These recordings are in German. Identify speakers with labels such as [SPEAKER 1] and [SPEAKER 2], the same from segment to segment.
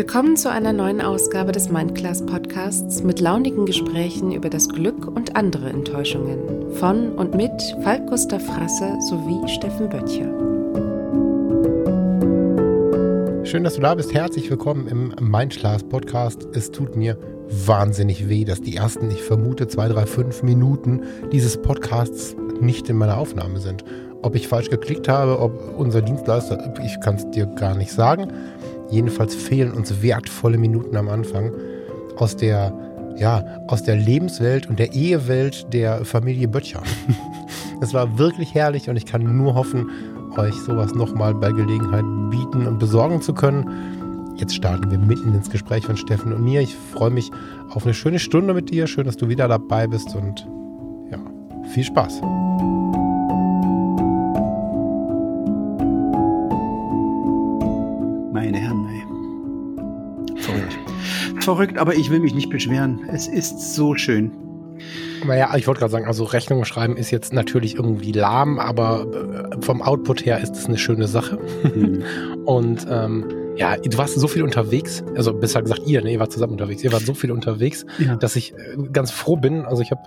[SPEAKER 1] Willkommen zu einer neuen Ausgabe des Mindclass Podcasts mit launigen Gesprächen über das Glück und andere Enttäuschungen von und mit Falk Gustav Frasse sowie Steffen Böttcher.
[SPEAKER 2] Schön, dass du da bist. Herzlich willkommen im Mindclass Podcast. Es tut mir wahnsinnig weh, dass die ersten, ich vermute, zwei, drei, fünf Minuten dieses Podcasts nicht in meiner Aufnahme sind. Ob ich falsch geklickt habe, ob unser Dienstleister, ich kann es dir gar nicht sagen. Jedenfalls fehlen uns wertvolle Minuten am Anfang aus der, ja, aus der Lebenswelt und der Ehewelt der Familie Böttcher. Es war wirklich herrlich und ich kann nur hoffen, euch sowas nochmal bei Gelegenheit bieten und besorgen zu können. Jetzt starten wir mitten ins Gespräch von Steffen und mir. Ich freue mich auf eine schöne Stunde mit dir. Schön, dass du wieder dabei bist und ja, viel Spaß.
[SPEAKER 3] Verrückt, aber ich will mich nicht beschweren. Es ist so schön.
[SPEAKER 2] Naja, ich wollte gerade sagen, also Rechnungen schreiben ist jetzt natürlich irgendwie lahm, aber äh, vom Output her ist es eine schöne Sache. Mhm. Und ähm, ja, du warst so viel unterwegs, also besser gesagt ihr, ne, ihr wart zusammen unterwegs, ihr wart so viel unterwegs, ja. dass ich äh, ganz froh bin. Also ich habe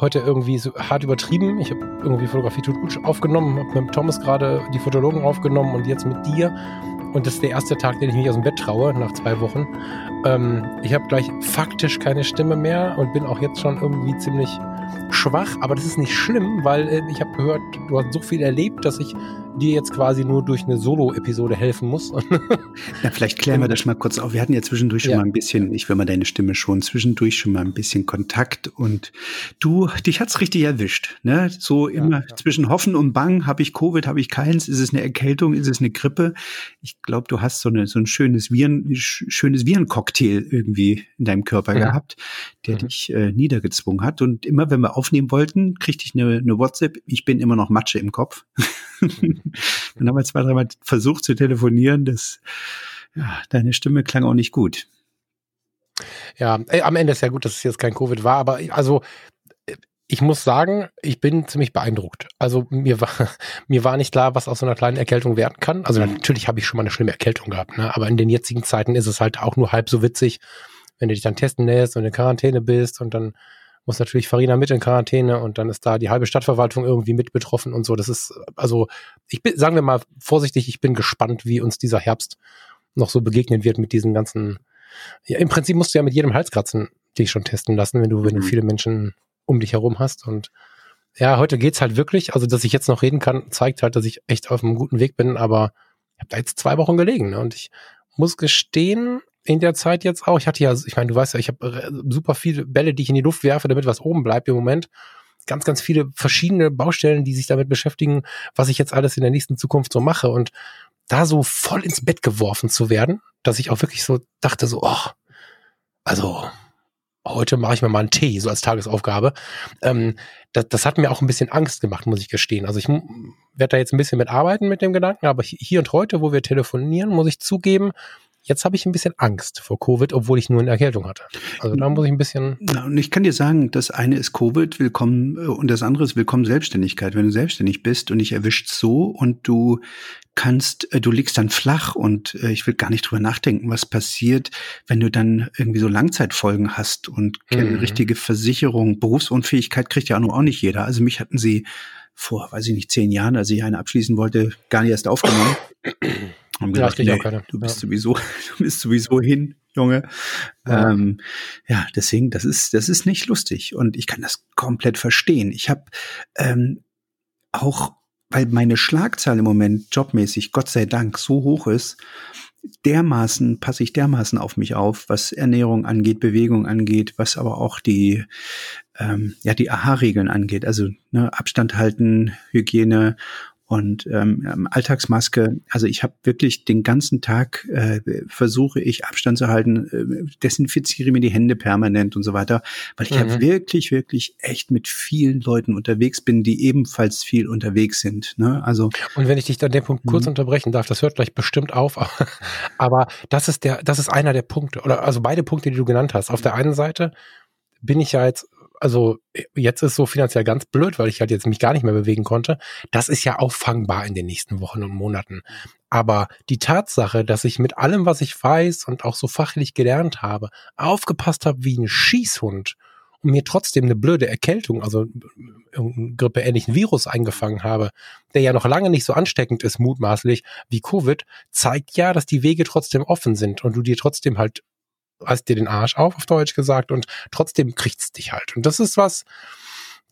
[SPEAKER 2] heute irgendwie so hart übertrieben. Ich habe irgendwie Fotografie tut gut aufgenommen, habe mit Thomas gerade die Fotologen aufgenommen und jetzt mit dir. Und das ist der erste Tag, den ich mich aus dem Bett traue, nach zwei Wochen. Ähm, ich habe gleich faktisch keine Stimme mehr und bin auch jetzt schon irgendwie ziemlich schwach, aber das ist nicht schlimm, weil äh, ich habe gehört, du hast so viel erlebt, dass ich dir jetzt quasi nur durch eine Solo-Episode helfen muss.
[SPEAKER 3] ja, vielleicht klären wir das mal kurz auf. Wir hatten ja zwischendurch schon ja. mal ein bisschen, ich will mal deine Stimme schon, zwischendurch schon mal ein bisschen Kontakt und du, dich hat's richtig erwischt. Ne? So immer ja, ja. zwischen Hoffen und Bang, habe ich Covid, habe ich keins, ist es eine Erkältung, ist es eine Grippe? Ich glaube, du hast so, eine, so ein schönes Viren, schönes Virencocktail irgendwie in deinem Körper gehabt, der mhm. dich äh, niedergezwungen hat. Und immer wenn wir aufnehmen wollten, kriegte ich eine, eine WhatsApp, ich bin immer noch Matsche im Kopf. Dann haben wir zwei, dreimal versucht zu telefonieren. Das, ja, deine Stimme klang auch nicht gut.
[SPEAKER 2] Ja, ey, am Ende ist ja gut, dass es jetzt kein Covid war, aber also ich muss sagen, ich bin ziemlich beeindruckt. Also mir war, mir war nicht klar, was aus so einer kleinen Erkältung werden kann. Also natürlich habe ich schon mal eine schlimme Erkältung gehabt, ne? aber in den jetzigen Zeiten ist es halt auch nur halb so witzig, wenn du dich dann testen lässt und in Quarantäne bist und dann muss natürlich Farina mit in Quarantäne und dann ist da die halbe Stadtverwaltung irgendwie mit betroffen und so. Das ist, also, ich bin, sagen wir mal vorsichtig, ich bin gespannt, wie uns dieser Herbst noch so begegnen wird mit diesen ganzen, ja, im Prinzip musst du ja mit jedem Halskratzen dich schon testen lassen, wenn du, wenn du mhm. viele Menschen um dich herum hast und ja, heute geht's halt wirklich, also dass ich jetzt noch reden kann, zeigt halt, dass ich echt auf einem guten Weg bin, aber ich habe da jetzt zwei Wochen gelegen ne? und ich muss gestehen, in der Zeit jetzt auch. Ich hatte ja, ich meine, du weißt ja, ich habe äh, super viele Bälle, die ich in die Luft werfe, damit was oben bleibt im Moment. Ganz, ganz viele verschiedene Baustellen, die sich damit beschäftigen, was ich jetzt alles in der nächsten Zukunft so mache. Und da so voll ins Bett geworfen zu werden, dass ich auch wirklich so dachte, so, oh, also heute mache ich mir mal einen Tee, so als Tagesaufgabe. Ähm, das, das hat mir auch ein bisschen Angst gemacht, muss ich gestehen. Also ich werde da jetzt ein bisschen mit arbeiten mit dem Gedanken, aber hier und heute, wo wir telefonieren, muss ich zugeben, Jetzt habe ich ein bisschen Angst vor Covid, obwohl ich nur eine Erkältung hatte. Also da muss ich ein bisschen.
[SPEAKER 3] Na, und ich kann dir sagen, das eine ist Covid, willkommen, äh, und das andere ist willkommen Selbstständigkeit. Wenn du selbstständig bist und dich erwischt so und du kannst, äh, du liegst dann flach und äh, ich will gar nicht drüber nachdenken, was passiert, wenn du dann irgendwie so Langzeitfolgen hast und keine mhm. richtige Versicherung, Berufsunfähigkeit kriegt ja auch nicht jeder. Also mich hatten sie vor, weiß ich nicht, zehn Jahren, als ich eine abschließen wollte, gar nicht erst aufgenommen. Haben gedacht, ja, nee, du bist ja. sowieso, du bist sowieso hin, Junge. Ja. Ähm, ja, deswegen, das ist, das ist nicht lustig und ich kann das komplett verstehen. Ich habe ähm, auch, weil meine Schlagzahl im Moment jobmäßig, Gott sei Dank, so hoch ist, dermaßen, passe ich dermaßen auf mich auf, was Ernährung angeht, Bewegung angeht, was aber auch die, ähm, ja, die AHA-Regeln angeht. Also ne, Abstand halten, Hygiene und ähm, ähm, Alltagsmaske, also ich habe wirklich den ganzen Tag äh, versuche ich Abstand zu halten, äh, desinfiziere mir die Hände permanent und so weiter, weil ich mhm. ja wirklich, wirklich echt mit vielen Leuten unterwegs bin, die ebenfalls viel unterwegs sind. Ne? Also
[SPEAKER 2] und wenn ich dich an dem Punkt kurz mhm. unterbrechen darf, das hört gleich bestimmt auf, aber das ist der, das ist einer der Punkte oder also beide Punkte, die du genannt hast. Auf der einen Seite bin ich ja jetzt also jetzt ist so finanziell ganz blöd, weil ich halt jetzt mich gar nicht mehr bewegen konnte. Das ist ja auffangbar in den nächsten Wochen und Monaten. Aber die Tatsache, dass ich mit allem, was ich weiß und auch so fachlich gelernt habe, aufgepasst habe wie ein Schießhund und mir trotzdem eine blöde Erkältung, also irgendeinen grippeähnlichen Virus eingefangen habe, der ja noch lange nicht so ansteckend ist, mutmaßlich, wie Covid, zeigt ja, dass die Wege trotzdem offen sind und du dir trotzdem halt hast dir den Arsch auf, auf Deutsch gesagt, und trotzdem kriegt's dich halt. Und das ist was,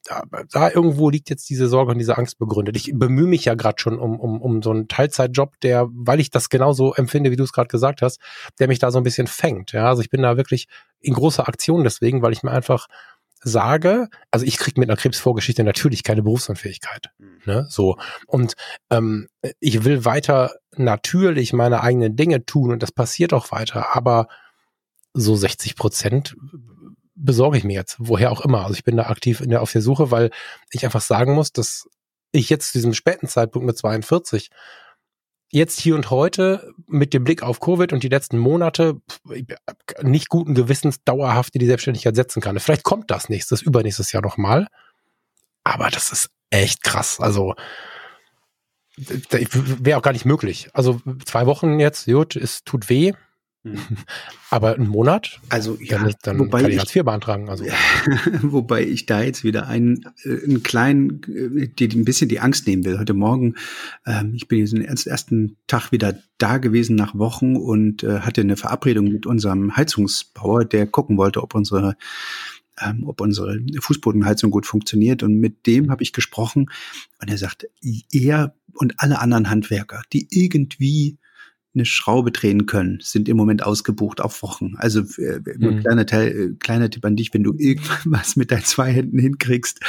[SPEAKER 2] da, da irgendwo liegt jetzt diese Sorge und diese Angst begründet. Ich bemühe mich ja gerade schon um, um, um so einen Teilzeitjob, der, weil ich das genauso empfinde, wie du es gerade gesagt hast, der mich da so ein bisschen fängt. Ja, also ich bin da wirklich in großer Aktion deswegen, weil ich mir einfach sage, also ich krieg mit einer Krebsvorgeschichte natürlich keine Berufsunfähigkeit. Mhm. Ne? So. Und ähm, ich will weiter natürlich meine eigenen Dinge tun und das passiert auch weiter, aber so 60 Prozent besorge ich mir jetzt, woher auch immer. Also ich bin da aktiv in der, auf der Suche, weil ich einfach sagen muss, dass ich jetzt zu diesem späten Zeitpunkt mit 42 jetzt hier und heute mit dem Blick auf Covid und die letzten Monate nicht guten Gewissens dauerhaft in die Selbstständigkeit setzen kann. Vielleicht kommt das nächstes, übernächstes Jahr nochmal. Aber das ist echt krass. Also wäre auch gar nicht möglich. Also zwei Wochen jetzt, gut, es tut weh. Hm. Aber einen Monat?
[SPEAKER 3] Also ja,
[SPEAKER 2] dann, dann wobei kann ich Hartz IV beantragen. Also.
[SPEAKER 3] wobei ich da jetzt wieder einen, äh, einen kleinen, äh, die, die ein bisschen die Angst nehmen will. Heute Morgen, ähm, ich bin jetzt den ersten Tag wieder da gewesen nach Wochen und äh, hatte eine Verabredung mit unserem Heizungsbauer, der gucken wollte, ob unsere ähm, ob unsere Fußbodenheizung gut funktioniert. Und mit dem habe ich gesprochen und er sagt, er und alle anderen Handwerker, die irgendwie eine Schraube drehen können, sind im Moment ausgebucht auf Wochen. Also äh, mhm. kleiner Teil, äh, kleiner Tipp an dich, wenn du irgendwas mit deinen zwei Händen hinkriegst,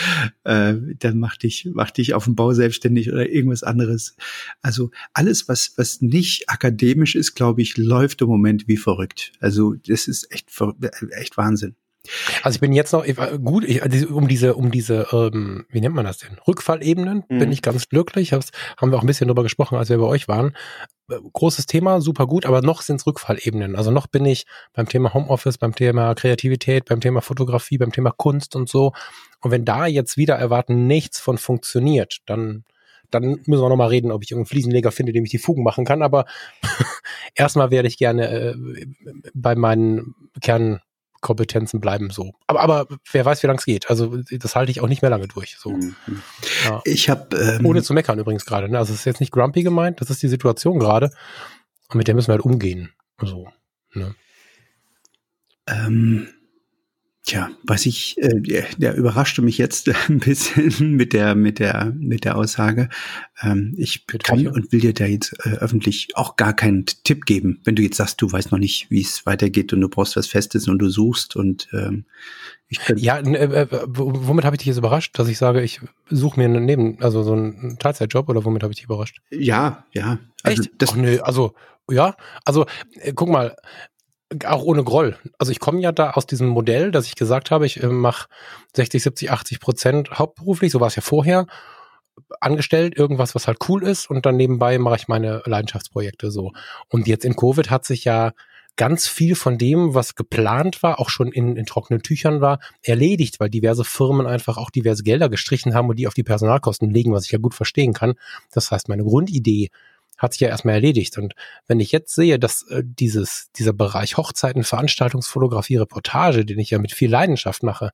[SPEAKER 3] äh, dann mach dich, mach dich auf dem Bau selbstständig oder irgendwas anderes. Also alles, was was nicht akademisch ist, glaube ich, läuft im Moment wie verrückt. Also das ist echt echt Wahnsinn.
[SPEAKER 2] Also ich bin jetzt noch gut, ich, um diese, um diese, ähm, wie nennt man das denn? Rückfallebenen mhm. bin ich ganz glücklich. Hab's, haben wir auch ein bisschen drüber gesprochen, als wir bei euch waren. Äh, großes Thema, super gut, aber noch sind es Rückfallebenen. Also noch bin ich beim Thema Homeoffice, beim Thema Kreativität, beim Thema Fotografie, beim Thema Kunst und so. Und wenn da jetzt wieder erwarten nichts von funktioniert, dann dann müssen wir noch mal reden, ob ich irgendeinen Fliesenleger finde, dem ich die Fugen machen kann. Aber erstmal werde ich gerne äh, bei meinen Kern Kompetenzen bleiben so. Aber, aber wer weiß, wie lange es geht. Also das halte ich auch nicht mehr lange durch. So. Mhm.
[SPEAKER 3] Ja. Ich habe
[SPEAKER 2] ähm, ohne zu meckern übrigens gerade. Ne? Also es ist jetzt nicht grumpy gemeint. Das ist die Situation gerade und mit der müssen wir halt umgehen. So. Ne?
[SPEAKER 3] Ähm, Tja, was ich, äh, der überraschte mich jetzt ein bisschen mit der mit der mit der Aussage. Ähm, ich kann und will dir da jetzt äh, öffentlich auch gar keinen Tipp geben, wenn du jetzt sagst, du weißt noch nicht, wie es weitergeht und du brauchst was Festes und du suchst und ähm,
[SPEAKER 2] ich ja, äh, äh womit habe ich dich jetzt überrascht, dass ich sage, ich suche mir einen Neben, also so einen Teilzeitjob oder womit habe ich dich überrascht?
[SPEAKER 3] Ja, ja.
[SPEAKER 2] Also Echt? Das, Ach, nee, also ja, also äh, guck mal, auch ohne Groll. Also ich komme ja da aus diesem Modell, dass ich gesagt habe, ich äh, mache 60, 70, 80 Prozent hauptberuflich, so war es ja vorher, angestellt, irgendwas, was halt cool ist und dann nebenbei mache ich meine Leidenschaftsprojekte so. Und jetzt in Covid hat sich ja ganz viel von dem, was geplant war, auch schon in, in trockenen Tüchern war, erledigt, weil diverse Firmen einfach auch diverse Gelder gestrichen haben und die auf die Personalkosten legen, was ich ja gut verstehen kann. Das heißt, meine Grundidee hat sich ja erstmal erledigt. Und wenn ich jetzt sehe, dass äh, dieses, dieser Bereich Hochzeiten, Veranstaltungsfotografie, Reportage, den ich ja mit viel Leidenschaft mache,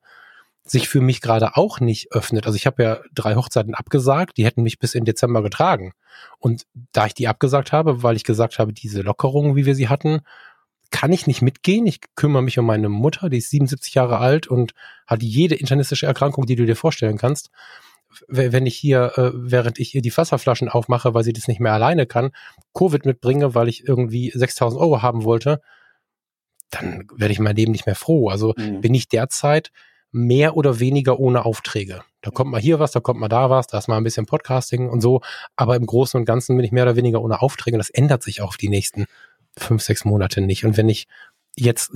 [SPEAKER 2] sich für mich gerade auch nicht öffnet. Also ich habe ja drei Hochzeiten abgesagt, die hätten mich bis in Dezember getragen. Und da ich die abgesagt habe, weil ich gesagt habe, diese Lockerungen, wie wir sie hatten, kann ich nicht mitgehen. Ich kümmere mich um meine Mutter, die ist 77 Jahre alt und hat jede internistische Erkrankung, die du dir vorstellen kannst wenn ich hier, äh, während ich ihr die Wasserflaschen aufmache, weil sie das nicht mehr alleine kann, Covid mitbringe, weil ich irgendwie 6000 Euro haben wollte, dann werde ich mein Leben nicht mehr froh. Also mhm. bin ich derzeit mehr oder weniger ohne Aufträge. Da kommt mal hier was, da kommt mal da was, da ist mal ein bisschen Podcasting und so. Aber im Großen und Ganzen bin ich mehr oder weniger ohne Aufträge. Und das ändert sich auch die nächsten fünf, sechs Monate nicht. Und wenn ich jetzt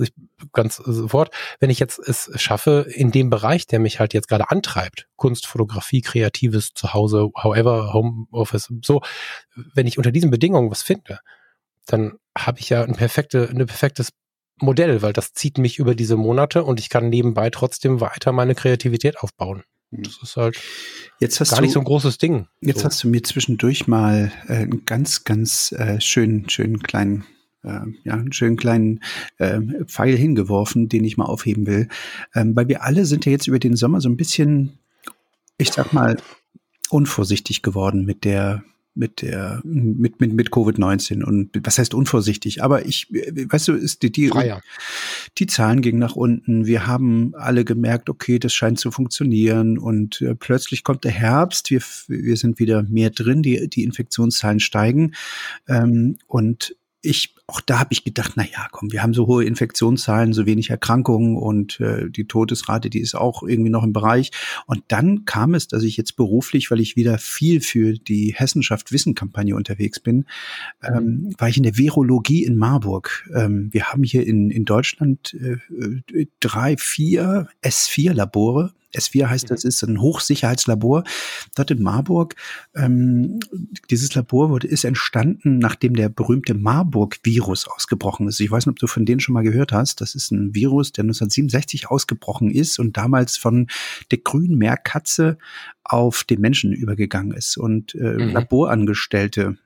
[SPEAKER 2] ganz sofort, wenn ich jetzt es schaffe, in dem Bereich, der mich halt jetzt gerade antreibt, Kunst, Fotografie, Kreatives zu Hause, however, Homeoffice, so, wenn ich unter diesen Bedingungen was finde, dann habe ich ja ein perfekte, ein perfektes Modell, weil das zieht mich über diese Monate und ich kann nebenbei trotzdem weiter meine Kreativität aufbauen. Das ist halt
[SPEAKER 3] jetzt hast
[SPEAKER 2] gar
[SPEAKER 3] du,
[SPEAKER 2] nicht so ein großes Ding.
[SPEAKER 3] Jetzt
[SPEAKER 2] so.
[SPEAKER 3] hast du mir zwischendurch mal äh, einen ganz, ganz äh, schönen, schönen kleinen äh, ja, einen schönen kleinen äh, Pfeil hingeworfen, den ich mal aufheben will. Ähm, weil wir alle sind ja jetzt über den Sommer so ein bisschen, ich sag mal, unvorsichtig geworden mit der mit der mit mit mit Covid-19 und was heißt unvorsichtig, aber ich weißt du, ist die die,
[SPEAKER 2] Freier.
[SPEAKER 3] die Zahlen gingen nach unten. Wir haben alle gemerkt, okay, das scheint zu funktionieren und äh, plötzlich kommt der Herbst, wir wir sind wieder mehr drin, die die Infektionszahlen steigen ähm, und ich, auch da habe ich gedacht, na ja, komm, wir haben so hohe Infektionszahlen, so wenig Erkrankungen und äh, die Todesrate, die ist auch irgendwie noch im Bereich. Und dann kam es, dass ich jetzt beruflich, weil ich wieder viel für die Hessenschaft Wissen-Kampagne unterwegs bin, ähm, war ich in der Virologie in Marburg. Ähm, wir haben hier in, in Deutschland äh, äh drei, vier S4-Labore S4 heißt, das ist ein Hochsicherheitslabor dort in Marburg. Ähm, dieses Labor wurde, ist entstanden, nachdem der berühmte Marburg-Virus ausgebrochen ist. Ich weiß nicht, ob du von denen schon mal gehört hast. Das ist ein Virus, der 1967 ausgebrochen ist und damals von der grünen Meerkatze auf den Menschen übergegangen ist und äh, mhm. Laborangestellte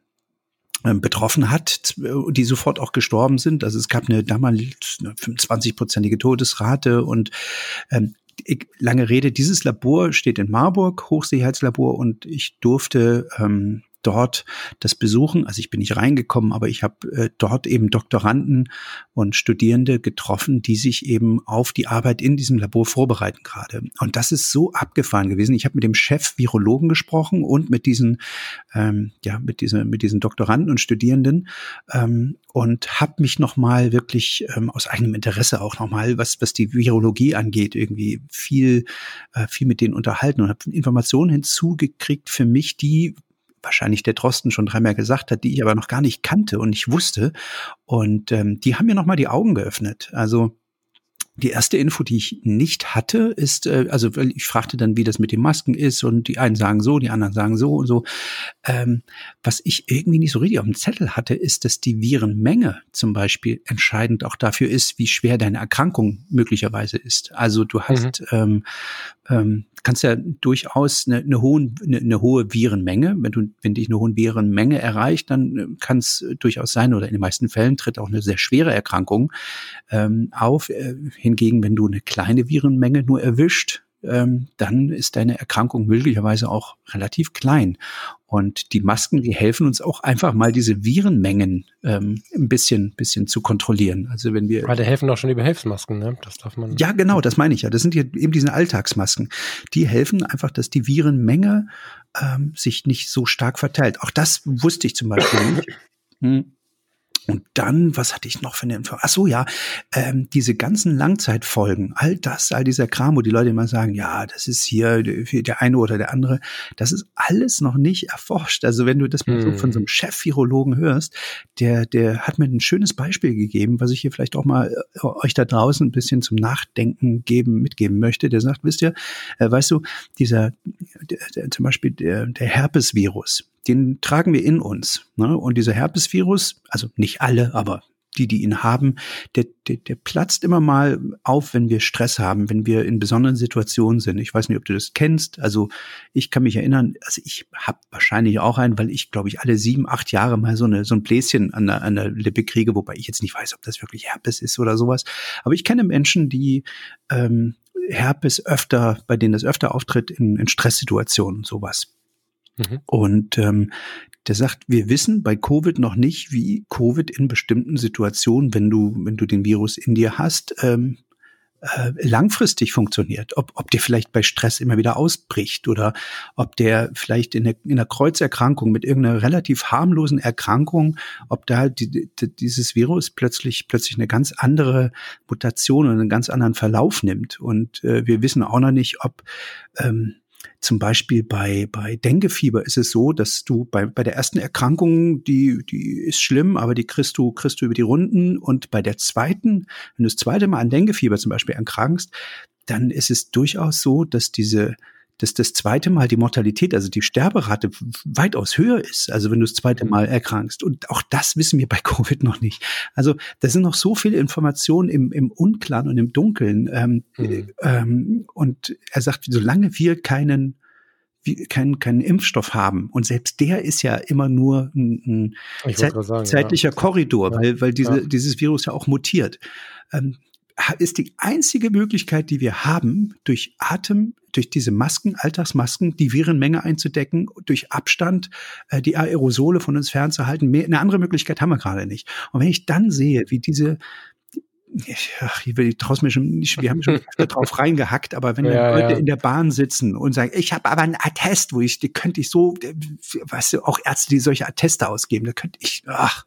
[SPEAKER 3] ähm, betroffen hat, die sofort auch gestorben sind. Also es gab eine damals 25-prozentige Todesrate und ähm, lange Rede, dieses Labor steht in Marburg, Hochsicherheitslabor, und ich durfte ähm, dort das besuchen. Also ich bin nicht reingekommen, aber ich habe äh, dort eben Doktoranden und Studierende getroffen, die sich eben auf die Arbeit in diesem Labor vorbereiten gerade. Und das ist so abgefahren gewesen. Ich habe mit dem Chef Virologen gesprochen und mit diesen, ähm, ja, mit diesen, mit diesen Doktoranden und Studierenden ähm, und habe mich noch mal wirklich ähm, aus eigenem Interesse auch noch mal, was was die Virologie angeht, irgendwie viel äh, viel mit denen unterhalten und habe Informationen hinzugekriegt für mich, die wahrscheinlich der Drosten schon dreimal gesagt hat, die ich aber noch gar nicht kannte und nicht wusste. Und ähm, die haben mir nochmal die Augen geöffnet. Also die erste Info, die ich nicht hatte, ist, äh, also ich fragte dann, wie das mit den Masken ist und die einen sagen so, die anderen sagen so und so. Ähm, was ich irgendwie nicht so richtig auf dem Zettel hatte, ist, dass die Virenmenge zum Beispiel entscheidend auch dafür ist, wie schwer deine Erkrankung möglicherweise ist. Also du hast mhm. ähm, ähm, kannst ja durchaus eine, eine, hohe, eine, eine hohe Virenmenge, wenn du, wenn dich eine hohe Virenmenge erreicht, dann äh, kann es durchaus sein, oder in den meisten Fällen tritt auch eine sehr schwere Erkrankung ähm, auf. Äh, hingegen, wenn du eine kleine Virenmenge nur erwischt, ähm, dann ist deine Erkrankung möglicherweise auch relativ klein. Und die Masken, die helfen uns auch einfach mal diese Virenmengen ähm, ein bisschen, bisschen zu kontrollieren. Also wenn wir.
[SPEAKER 2] Aber die helfen auch schon die Behelfsmasken, ne? Das darf man.
[SPEAKER 3] Ja, genau, das meine ich ja. Das sind eben diese Alltagsmasken. Die helfen einfach, dass die Virenmenge ähm, sich nicht so stark verteilt. Auch das wusste ich zum Beispiel nicht. Hm. Und dann, was hatte ich noch für eine Info? Ach so, ja, ähm, diese ganzen Langzeitfolgen, all das, all dieser Kram, wo die Leute immer sagen, ja, das ist hier der eine oder der andere, das ist alles noch nicht erforscht. Also wenn du das mal so von so einem hm. Chef-Virologen hörst, der, der hat mir ein schönes Beispiel gegeben, was ich hier vielleicht auch mal äh, euch da draußen ein bisschen zum Nachdenken geben, mitgeben möchte. Der sagt, wisst ihr, äh, weißt du, dieser, der, der, zum Beispiel der, der Herpesvirus, den tragen wir in uns. Ne? Und dieser Herpesvirus, also nicht alle, aber die, die ihn haben, der, der, der platzt immer mal auf, wenn wir Stress haben, wenn wir in besonderen Situationen sind. Ich weiß nicht, ob du das kennst. Also ich kann mich erinnern, also ich habe wahrscheinlich auch einen, weil ich, glaube ich, alle sieben, acht Jahre mal so, eine, so ein Bläschen an der, an der Lippe kriege, wobei ich jetzt nicht weiß, ob das wirklich Herpes ist oder sowas. Aber ich kenne Menschen, die ähm, Herpes öfter, bei denen das öfter auftritt in, in Stresssituationen, sowas. Mhm. Und ähm, der sagt, wir wissen bei Covid noch nicht, wie Covid in bestimmten Situationen, wenn du, wenn du den Virus in dir hast, ähm, äh, langfristig funktioniert. Ob, ob der vielleicht bei Stress immer wieder ausbricht oder ob der vielleicht in, der, in einer Kreuzerkrankung mit irgendeiner relativ harmlosen Erkrankung, ob da die, die, dieses Virus plötzlich plötzlich eine ganz andere Mutation und einen ganz anderen Verlauf nimmt. Und äh, wir wissen auch noch nicht, ob ähm, zum Beispiel bei, bei Denguefieber ist es so, dass du bei, bei der ersten Erkrankung, die, die ist schlimm, aber die kriegst du, kriegst du über die Runden. Und bei der zweiten, wenn du das zweite Mal an Denguefieber zum Beispiel erkrankst, dann ist es durchaus so, dass diese dass das zweite Mal die Mortalität, also die Sterberate weitaus höher ist, also wenn du das zweite Mal erkrankst. Und auch das wissen wir bei Covid noch nicht. Also da sind noch so viele Informationen im, im Unklaren und im Dunkeln. Ähm, mhm. ähm, und er sagt, solange wir keinen keinen, keinen Impfstoff haben. Und selbst der ist ja immer nur ein, ein Zeit, sagen, zeitlicher ja. Korridor, ja. weil, weil diese, ja. dieses Virus ja auch mutiert. Ähm, ist die einzige Möglichkeit, die wir haben, durch Atem, durch diese Masken, Alltagsmasken, die Virenmenge einzudecken, durch Abstand äh, die Aerosole von uns fernzuhalten. Mehr, eine andere Möglichkeit haben wir gerade nicht. Und wenn ich dann sehe, wie diese ach, ich will traust mir schon nicht, wir haben schon drauf reingehackt, aber wenn ja, Leute ja. in der Bahn sitzen und sagen, ich habe aber einen Attest, wo ich, die könnte ich so, weißt du, auch Ärzte, die solche Atteste ausgeben, da könnte ich, ach,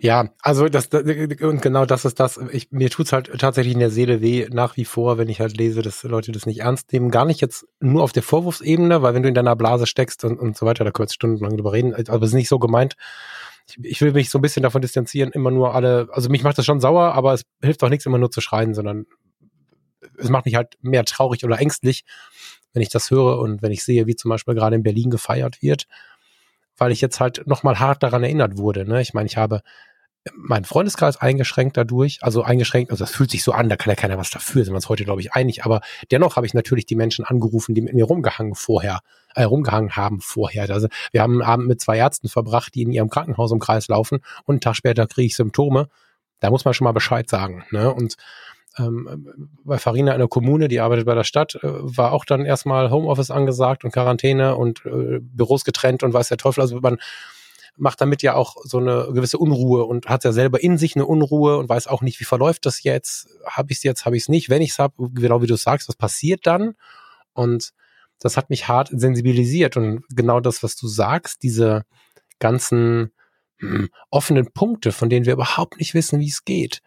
[SPEAKER 2] ja, also das und genau das ist das. Ich, mir tut's halt tatsächlich in der Seele weh nach wie vor, wenn ich halt lese, dass Leute das nicht ernst nehmen. Gar nicht jetzt nur auf der Vorwurfsebene, weil wenn du in deiner Blase steckst und, und so weiter, da kurz stundenlang drüber reden. Aber es ist nicht so gemeint. Ich, ich will mich so ein bisschen davon distanzieren, immer nur alle. Also mich macht das schon sauer, aber es hilft auch nichts, immer nur zu schreien, sondern es macht mich halt mehr traurig oder ängstlich, wenn ich das höre und wenn ich sehe, wie zum Beispiel gerade in Berlin gefeiert wird weil ich jetzt halt nochmal hart daran erinnert wurde. Ne? Ich meine, ich habe meinen Freundeskreis eingeschränkt dadurch, also eingeschränkt, also das fühlt sich so an, da kann ja keiner was dafür, sind wir uns heute, glaube ich, einig, aber dennoch habe ich natürlich die Menschen angerufen, die mit mir rumgehangen vorher, äh, rumgehangen haben vorher. Also wir haben einen Abend mit zwei Ärzten verbracht, die in ihrem Krankenhaus im Kreis laufen und einen Tag später kriege ich Symptome. Da muss man schon mal Bescheid sagen. Ne? Und ähm, bei Farina in der Kommune, die arbeitet bei der Stadt, äh, war auch dann erstmal Homeoffice angesagt und Quarantäne und äh, Büros getrennt und weiß der Teufel. Also man macht damit ja auch so eine gewisse Unruhe und hat ja selber in sich eine Unruhe und weiß auch nicht, wie verläuft das jetzt. Habe ich es jetzt, habe ich es nicht. Wenn ich es habe, genau wie du sagst, was passiert dann? Und das hat mich hart sensibilisiert und genau das, was du sagst, diese ganzen hm, offenen Punkte, von denen wir überhaupt nicht wissen, wie es geht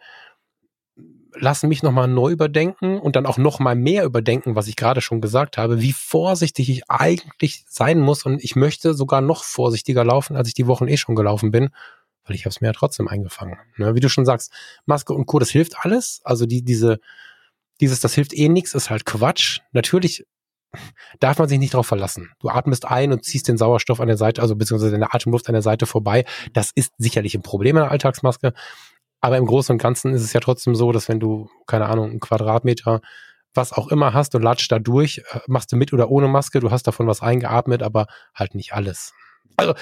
[SPEAKER 2] lassen mich nochmal neu überdenken und dann auch nochmal mehr überdenken, was ich gerade schon gesagt habe, wie vorsichtig ich eigentlich sein muss und ich möchte sogar noch vorsichtiger laufen, als ich die Wochen eh schon gelaufen bin, weil ich habe es mir ja trotzdem eingefangen. Ne? Wie du schon sagst, Maske und Co., das hilft alles. Also die, diese, dieses, das hilft eh nichts, ist halt Quatsch. Natürlich darf man sich nicht darauf verlassen. Du atmest ein und ziehst den Sauerstoff an der Seite, also beziehungsweise deine Atemluft an der Seite vorbei. Das ist sicherlich ein Problem in der Alltagsmaske. Aber im Großen und Ganzen ist es ja trotzdem so, dass wenn du, keine Ahnung, einen Quadratmeter, was auch immer hast und latscht da durch, äh, machst du mit oder ohne Maske, du hast davon was eingeatmet, aber halt nicht alles. Also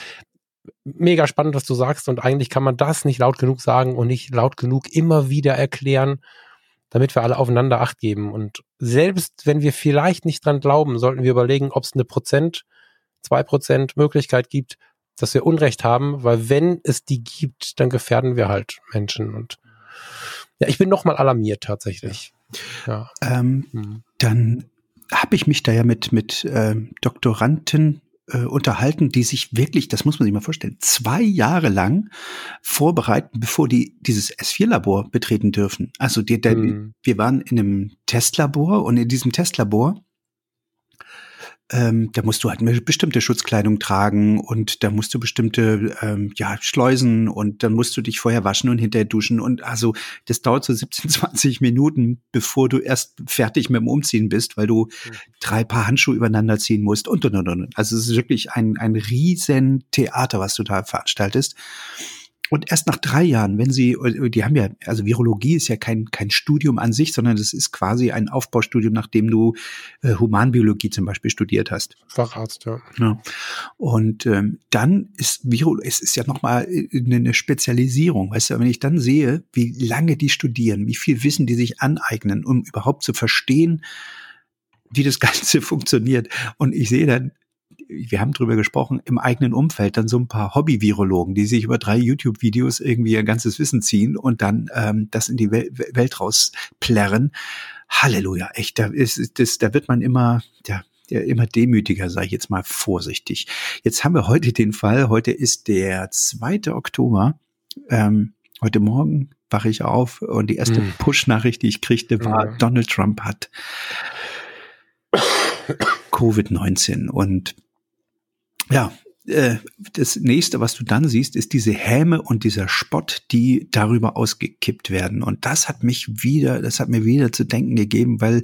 [SPEAKER 2] mega spannend, was du sagst und eigentlich kann man das nicht laut genug sagen und nicht laut genug immer wieder erklären, damit wir alle aufeinander Acht geben. Und selbst wenn wir vielleicht nicht dran glauben, sollten wir überlegen, ob es eine Prozent, zwei Prozent Möglichkeit gibt, dass wir Unrecht haben, weil wenn es die gibt, dann gefährden wir halt Menschen. Und ja, ich bin nochmal alarmiert tatsächlich.
[SPEAKER 3] Ja. Ähm, hm. Dann habe ich mich da ja mit, mit äh, Doktoranden äh, unterhalten, die sich wirklich, das muss man sich mal vorstellen, zwei Jahre lang vorbereiten, bevor die dieses S4-Labor betreten dürfen. Also die, der, hm. wir waren in einem Testlabor und in diesem Testlabor ähm, da musst du halt eine bestimmte Schutzkleidung tragen und da musst du bestimmte ähm, ja, Schleusen und dann musst du dich vorher waschen und hinterher duschen und also das dauert so 17, 20 Minuten, bevor du erst fertig mit dem Umziehen bist, weil du mhm. drei Paar Handschuhe übereinander ziehen musst und und und und. Also es ist wirklich ein, ein riesen Theater, was du da veranstaltest. Und erst nach drei Jahren, wenn sie, die haben ja, also Virologie ist ja kein, kein Studium an sich, sondern das ist quasi ein Aufbaustudium, nachdem du äh, Humanbiologie zum Beispiel studiert hast.
[SPEAKER 2] Facharzt, ja.
[SPEAKER 3] ja. Und ähm, dann ist Viro, es ist ja nochmal eine, eine Spezialisierung. Weißt du, wenn ich dann sehe, wie lange die studieren, wie viel Wissen die sich aneignen, um überhaupt zu verstehen, wie das Ganze funktioniert. Und ich sehe dann wir haben drüber gesprochen, im eigenen Umfeld dann so ein paar Hobby-Virologen, die sich über drei YouTube-Videos irgendwie ihr ganzes Wissen ziehen und dann ähm, das in die Wel Welt rausplärren. Halleluja, echt, da ist das, da wird man immer, ja, ja, immer demütiger, sage ich jetzt mal vorsichtig. Jetzt haben wir heute den Fall, heute ist der 2. Oktober. Ähm, heute Morgen wache ich auf und die erste mm. Push-Nachricht, die ich kriegte, war, mm. Donald Trump hat Covid-19 und ja, äh, das nächste, was du dann siehst, ist diese Häme und dieser Spott, die darüber ausgekippt werden. Und das hat mich wieder, das hat mir wieder zu denken gegeben, weil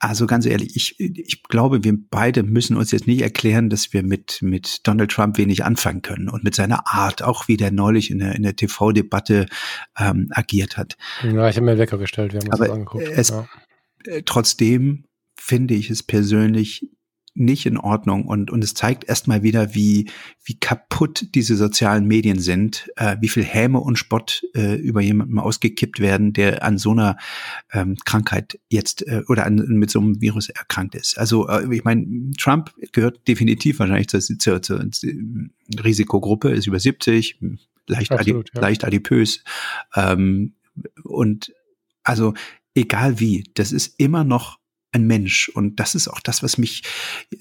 [SPEAKER 3] Also ganz ehrlich, ich, ich glaube, wir beide müssen uns jetzt nicht erklären, dass wir mit, mit Donald Trump wenig anfangen können und mit seiner Art, auch wie der neulich in der, in der TV-Debatte ähm, agiert hat.
[SPEAKER 2] Ja, ich habe mir Wecker gestellt, wir haben
[SPEAKER 3] uns Aber das angeguckt. Es, ja. Äh, trotzdem finde ich es persönlich nicht in Ordnung und, und es zeigt erstmal wieder, wie, wie kaputt diese sozialen Medien sind, äh, wie viel Häme und Spott äh, über jemanden ausgekippt werden, der an so einer ähm, Krankheit jetzt äh, oder an, mit so einem Virus erkrankt ist. Also äh, ich meine, Trump gehört definitiv wahrscheinlich zur, zur, zur Risikogruppe, ist über 70, leicht, Absolut, adi ja. leicht adipös ähm, und also egal wie, das ist immer noch ein Mensch. Und das ist auch das, was mich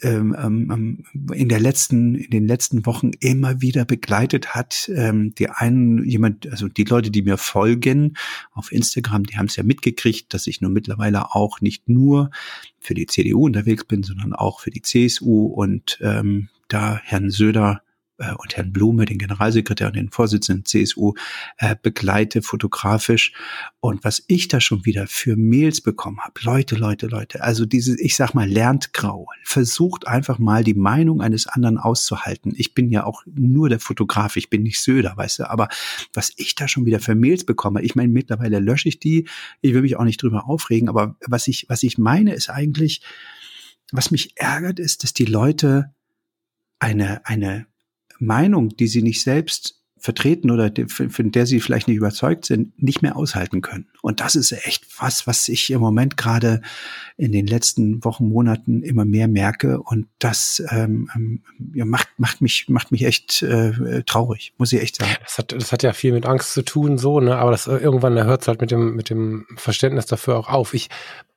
[SPEAKER 3] ähm, ähm, in der letzten, in den letzten Wochen immer wieder begleitet hat. Ähm, die einen, jemand, also die Leute, die mir folgen auf Instagram, die haben es ja mitgekriegt, dass ich nun mittlerweile auch nicht nur für die CDU unterwegs bin, sondern auch für die CSU und ähm, da Herrn Söder und Herrn Blume, den Generalsekretär und den Vorsitzenden CSU, äh, begleite fotografisch. Und was ich da schon wieder für Mails bekommen habe, Leute, Leute, Leute, also diese, ich sag mal, lernt grau. Versucht einfach mal die Meinung eines anderen auszuhalten. Ich bin ja auch nur der Fotograf, ich bin nicht Söder, weißt du, aber was ich da schon wieder für Mails bekomme, ich meine, mittlerweile lösche ich die, ich will mich auch nicht drüber aufregen, aber was ich, was ich meine, ist eigentlich, was mich ärgert, ist, dass die Leute eine, eine Meinung, die sie nicht selbst vertreten oder von der sie vielleicht nicht überzeugt sind, nicht mehr aushalten können. Und das ist echt was, was ich im Moment gerade in den letzten Wochen, Monaten immer mehr merke. Und das ähm, ähm ja, macht, macht, mich, macht mich echt äh, traurig, muss ich echt sagen.
[SPEAKER 2] Das hat, das hat ja viel mit Angst zu tun, so, ne? Aber das irgendwann hört es halt mit dem, mit dem Verständnis dafür auch auf. Ich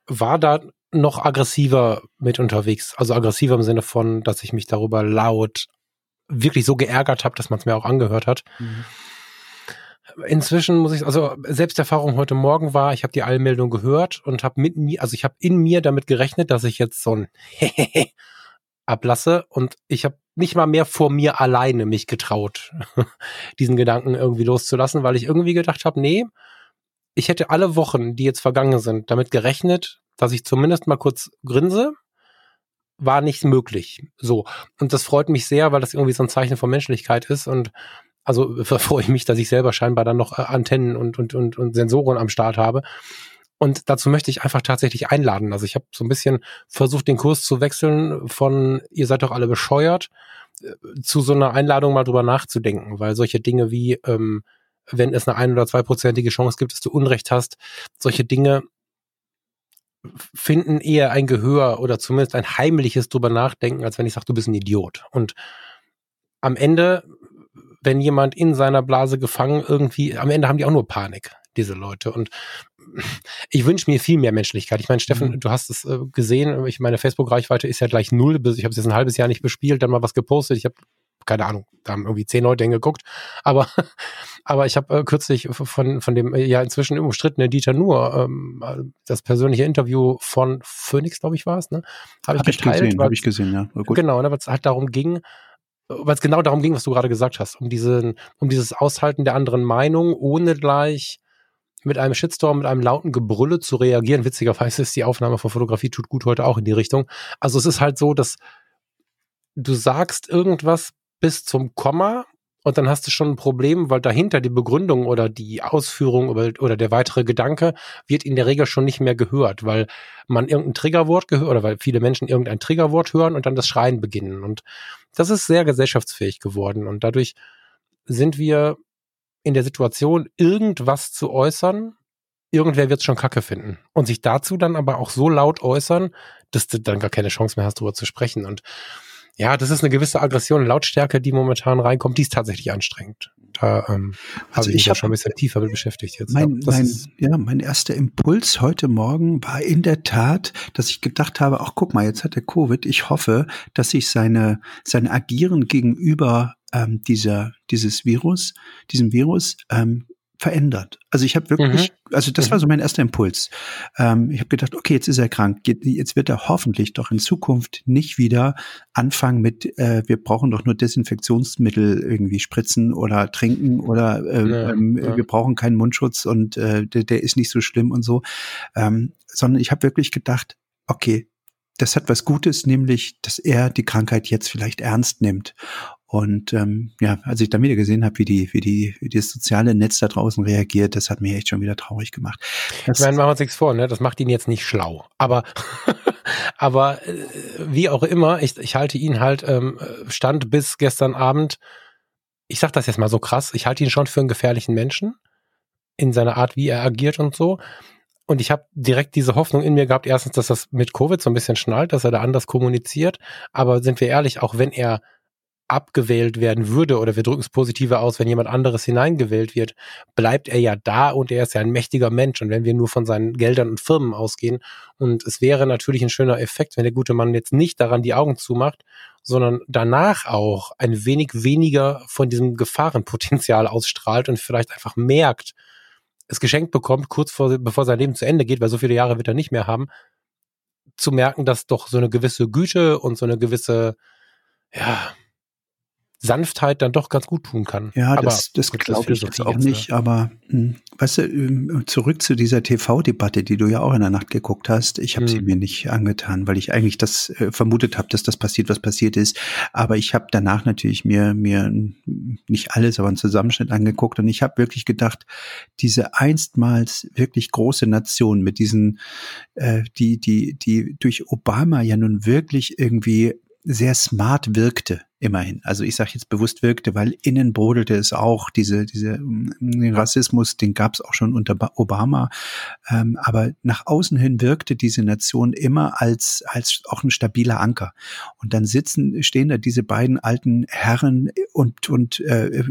[SPEAKER 2] war da noch aggressiver mit unterwegs. Also aggressiver im Sinne von, dass ich mich darüber laut wirklich so geärgert habe, dass man es mir auch angehört hat. Mhm. Inzwischen muss ich, also Selbsterfahrung heute Morgen war, ich habe die Allmeldung gehört und habe mit mir, also ich habe in mir damit gerechnet, dass ich jetzt so ein ablasse und ich habe nicht mal mehr vor mir alleine mich getraut, diesen Gedanken irgendwie loszulassen, weil ich irgendwie gedacht habe, nee, ich hätte alle Wochen, die jetzt vergangen sind, damit gerechnet, dass ich zumindest mal kurz grinse war nicht möglich. So. Und das freut mich sehr, weil das irgendwie so ein Zeichen von Menschlichkeit ist und also freue ich mich, dass ich selber scheinbar dann noch äh, Antennen und, und, und, und Sensoren am Start habe. Und dazu möchte ich einfach tatsächlich einladen. Also ich habe so ein bisschen versucht, den Kurs zu wechseln von ihr seid doch alle bescheuert äh, zu so einer Einladung mal drüber nachzudenken, weil solche Dinge wie ähm, wenn es eine ein- oder zweiprozentige Chance gibt, dass du Unrecht hast, solche Dinge finden eher ein Gehör oder zumindest ein heimliches drüber nachdenken, als wenn ich sage, du bist ein Idiot. Und am Ende, wenn jemand in seiner Blase gefangen irgendwie, am Ende haben die auch nur Panik, diese Leute. Und ich wünsche mir viel mehr Menschlichkeit. Ich meine, Steffen, mhm. du hast es äh, gesehen, ich meine Facebook-Reichweite ist ja gleich null. Ich habe es jetzt ein halbes Jahr nicht bespielt, dann mal was gepostet. Ich habe keine Ahnung, da haben irgendwie zehn Leute hingeguckt. Aber, aber ich habe äh, kürzlich von, von dem ja inzwischen umstrittenen Dieter Nuhr ähm, das persönliche Interview von Phoenix, glaube ich, war es, ne?
[SPEAKER 3] Habe hab ich geteilt. Gesehen, habe ich gesehen, ja.
[SPEAKER 2] Genau, ne, weil es halt darum ging, weil es genau darum ging, was du gerade gesagt hast, um diesen, um dieses Aushalten der anderen Meinung, ohne gleich mit einem Shitstorm, mit einem lauten Gebrülle zu reagieren. Witzigerweise ist die Aufnahme von Fotografie tut gut heute auch in die Richtung. Also es ist halt so, dass du sagst irgendwas, bis zum Komma und dann hast du schon ein Problem, weil dahinter die Begründung oder die Ausführung oder, der weitere Gedanke wird in der Regel schon nicht mehr gehört, weil man irgendein Triggerwort gehört oder weil viele Menschen irgendein Triggerwort hören und dann das Schreien beginnen. Und das ist sehr gesellschaftsfähig geworden und dadurch sind wir in der Situation, irgendwas zu äußern. Irgendwer wird es schon kacke finden und sich dazu dann aber auch so laut äußern, dass du dann gar keine Chance mehr hast, darüber zu sprechen. Und ja, das ist eine gewisse Aggression, Lautstärke, die momentan reinkommt, die ist tatsächlich anstrengend. Da ähm, also habe ich mich ja schon ein bisschen tiefer mit beschäftigt jetzt.
[SPEAKER 3] Mein, ja, mein, ja, mein erster Impuls heute Morgen war in der Tat, dass ich gedacht habe, ach guck mal, jetzt hat er Covid. Ich hoffe, dass sich seine, sein Agieren gegenüber ähm, dieser, dieses Virus, diesem Virus ähm, verändert. Also ich habe wirklich, mhm. also das mhm. war so mein erster Impuls. Ähm, ich habe gedacht, okay, jetzt ist er krank, jetzt wird er hoffentlich doch in Zukunft nicht wieder anfangen mit, äh, wir brauchen doch nur Desinfektionsmittel irgendwie spritzen oder trinken oder äh, ja, ähm, ja. wir brauchen keinen Mundschutz und äh, der, der, ist nicht so schlimm und so, ähm, sondern ich habe wirklich gedacht, okay, das hat was Gutes, nämlich, dass er die Krankheit jetzt vielleicht ernst nimmt. Und ähm, ja, als ich dann wieder gesehen habe, wie die, wie die, wie das soziale Netz da draußen reagiert, das hat mich echt schon wieder traurig gemacht.
[SPEAKER 2] Das, ich meine, machen wir uns nichts vor, ne? Das macht ihn jetzt nicht schlau. Aber, aber äh, wie auch immer, ich, ich halte ihn halt ähm, stand bis gestern Abend. Ich sag das jetzt mal so krass. Ich halte ihn schon für einen gefährlichen Menschen in seiner Art, wie er agiert und so. Und ich habe direkt diese Hoffnung in mir gehabt, erstens, dass das mit Covid so ein bisschen schnallt, dass er da anders kommuniziert. Aber sind wir ehrlich, auch wenn er abgewählt werden würde oder wir drücken es positiver aus, wenn jemand anderes hineingewählt wird, bleibt er ja da und er ist ja ein mächtiger Mensch. Und wenn wir nur von seinen Geldern und Firmen ausgehen, und es wäre natürlich ein schöner Effekt, wenn der gute Mann jetzt nicht daran die Augen zumacht, sondern danach auch ein wenig weniger von diesem Gefahrenpotenzial ausstrahlt und vielleicht einfach merkt, es geschenkt bekommt, kurz vor, bevor sein Leben zu Ende geht, weil so viele Jahre wird er nicht mehr haben, zu merken, dass doch so eine gewisse Güte und so eine gewisse, ja, Sanftheit dann doch ganz gut tun kann.
[SPEAKER 3] Ja, aber das, das glaube ich jetzt auch nicht, ne? aber hm, weißt du, ähm, zurück zu dieser TV-Debatte, die du ja auch in der Nacht geguckt hast. Ich habe hm. sie mir nicht angetan, weil ich eigentlich das äh, vermutet habe, dass das passiert, was passiert ist. Aber ich habe danach natürlich mir mir nicht alles, aber einen Zusammenschnitt angeguckt und ich habe wirklich gedacht, diese einstmals wirklich große Nation mit diesen, äh, die die die durch Obama ja nun wirklich irgendwie sehr smart wirkte, immerhin. Also ich sage jetzt bewusst wirkte, weil innen brodelte es auch, diese, diese mm, den Rassismus, den gab es auch schon unter Obama. Ähm, aber nach außen hin wirkte diese Nation immer als, als auch ein stabiler Anker. Und dann sitzen, stehen da diese beiden alten Herren und, und äh,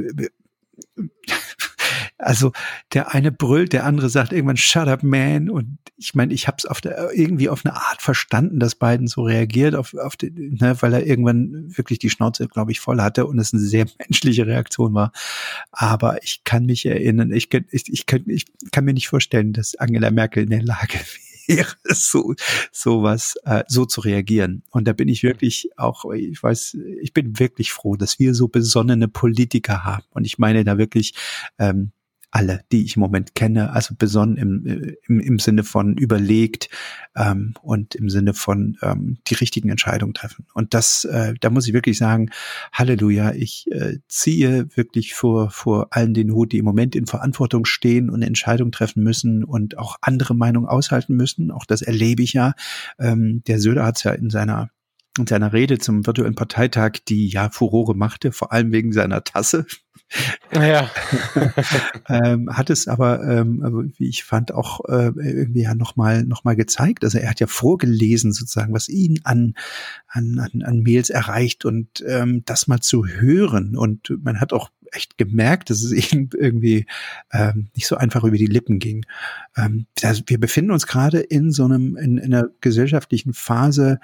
[SPEAKER 3] also der eine brüllt, der andere sagt irgendwann Shut up, man. Und ich meine, ich habe es auf der, irgendwie auf eine Art verstanden, dass beiden so reagiert, auf, auf die, ne, weil er irgendwann wirklich die Schnauze, glaube ich, voll hatte und es eine sehr menschliche Reaktion war. Aber ich kann mich erinnern, ich, ich, ich, kann, ich kann mir nicht vorstellen, dass Angela Merkel in der Lage wäre, so sowas äh, so zu reagieren. Und da bin ich wirklich auch, ich weiß, ich bin wirklich froh, dass wir so besonnene Politiker haben. Und ich meine da wirklich ähm, alle, die ich im Moment kenne, also besonnen im, äh, im, im Sinne von überlegt ähm, und im Sinne von ähm, die richtigen Entscheidungen treffen. Und das, äh, da muss ich wirklich sagen, Halleluja, ich äh, ziehe wirklich vor, vor allen den Hut, die im Moment in Verantwortung stehen und Entscheidungen treffen müssen und auch andere Meinungen aushalten müssen. Auch das erlebe ich ja. Ähm, der Söder hat es ja in seiner in seiner Rede zum virtuellen Parteitag, die ja Furore machte, vor allem wegen seiner Tasse. Ja. ähm, hat es aber, ähm, wie ich fand, auch äh, irgendwie ja nochmal noch mal gezeigt. Also er hat ja vorgelesen sozusagen, was ihn an, an, an, an Mails erreicht und ähm, das mal zu hören. Und man hat auch echt gemerkt, dass es ihm irgendwie ähm, nicht so einfach über die Lippen ging. Ähm, also wir befinden uns gerade in so einem, in, in einer gesellschaftlichen Phase,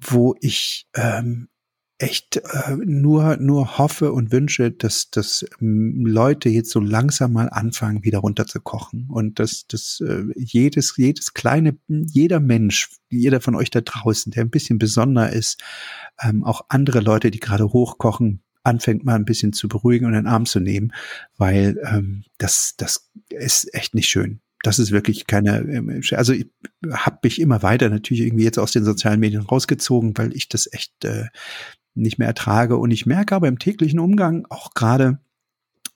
[SPEAKER 3] wo ich ähm, echt äh, nur nur hoffe und wünsche, dass dass ähm, Leute jetzt so langsam mal anfangen wieder runterzukochen und dass dass äh, jedes jedes kleine jeder Mensch jeder von euch da draußen der ein bisschen besonderer ist ähm, auch andere Leute die gerade hochkochen anfängt mal ein bisschen zu beruhigen und in den Arm zu nehmen weil ähm, das das ist echt nicht schön das ist wirklich keine, ähm, also ich habe mich immer weiter natürlich irgendwie jetzt aus den sozialen Medien rausgezogen, weil ich das echt äh, nicht mehr ertrage. Und ich merke aber im täglichen Umgang auch gerade,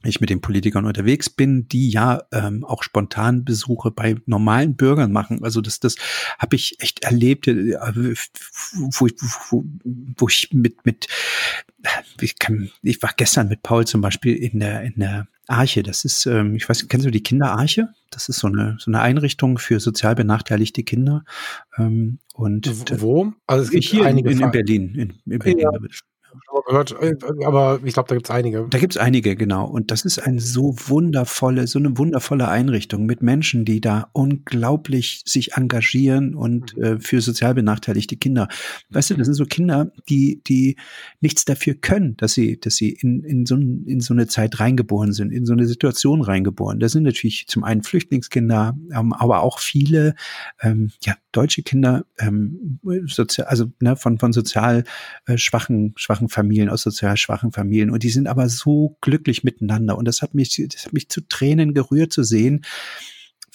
[SPEAKER 3] ich mit den Politikern unterwegs bin, die ja ähm, auch spontan Besuche bei normalen Bürgern machen. Also das, das habe ich echt erlebt, äh, wo, wo, wo ich mit mit ich, kann, ich war gestern mit Paul zum Beispiel in der in der Arche. Das ist, ähm, ich weiß, kennst du die Kinderarche? Das ist so eine so eine Einrichtung für sozial benachteiligte Kinder. Ähm, und
[SPEAKER 2] wo?
[SPEAKER 3] Also es gibt hier einige in, in, Berlin. In, in Berlin
[SPEAKER 2] ja gehört, äh, aber ich glaube, da gibt es einige.
[SPEAKER 3] Da gibt es einige, genau. Und das ist eine so wundervolle, so eine wundervolle Einrichtung mit Menschen, die da unglaublich sich engagieren und mhm. äh, für sozial benachteiligte Kinder. Weißt du, das sind so Kinder, die, die nichts dafür können, dass sie, dass sie in, in, so, in so eine Zeit reingeboren sind, in so eine Situation reingeboren. Das sind natürlich zum einen Flüchtlingskinder, ähm, aber auch viele ähm, ja, deutsche Kinder, ähm, sozial, also ne, von, von sozial äh, schwachen, schwachen Familien, aus sozial schwachen Familien. Und die sind aber so glücklich miteinander. Und das hat mich, das hat mich zu Tränen gerührt zu sehen,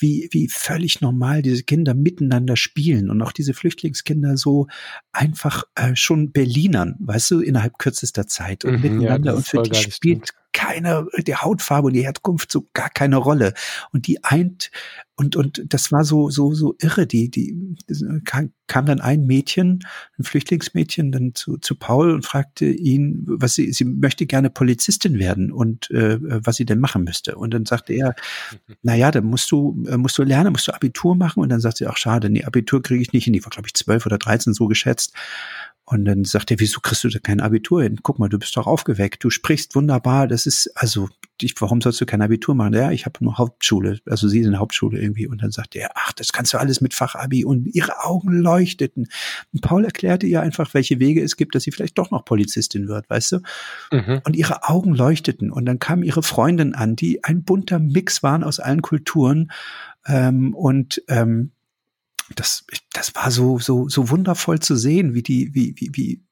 [SPEAKER 3] wie, wie völlig normal diese Kinder miteinander spielen und auch diese Flüchtlingskinder so einfach äh, schon Berlinern, weißt du, innerhalb kürzester Zeit und mhm, miteinander. Ja, und für die spielt keine, die Hautfarbe und die Herkunft so gar keine Rolle. Und die eint, und, und das war so, so, so irre. Die, die, kam, kam dann ein Mädchen, ein Flüchtlingsmädchen, dann zu, zu Paul und fragte ihn, was sie, sie möchte gerne Polizistin werden und äh, was sie denn machen müsste. Und dann sagte er, na ja, dann musst du, äh, musst du lernen, musst du Abitur machen. Und dann sagt sie, ach schade, nee, Abitur kriege ich nicht hin. Die war, glaube ich, zwölf oder dreizehn so geschätzt. Und dann sagt er, wieso kriegst du da kein Abitur hin? Guck mal, du bist doch aufgeweckt, du sprichst wunderbar, das ist, also, ich, warum sollst du kein Abitur machen? Ja, ich habe nur Hauptschule, also sie sind Hauptschule irgendwie. Und dann sagt er, ach, das kannst du alles mit Fachabi. Und ihre Augen leuchteten. Und Paul erklärte ihr einfach, welche Wege es gibt, dass sie vielleicht doch noch Polizistin wird, weißt du? Mhm. Und ihre Augen leuchteten. Und dann kam ihre Freundin an, die ein bunter Mix waren aus allen Kulturen. Ähm, und ähm, das, das war so, so, so wundervoll zu sehen, wie die, wie, wie, wie,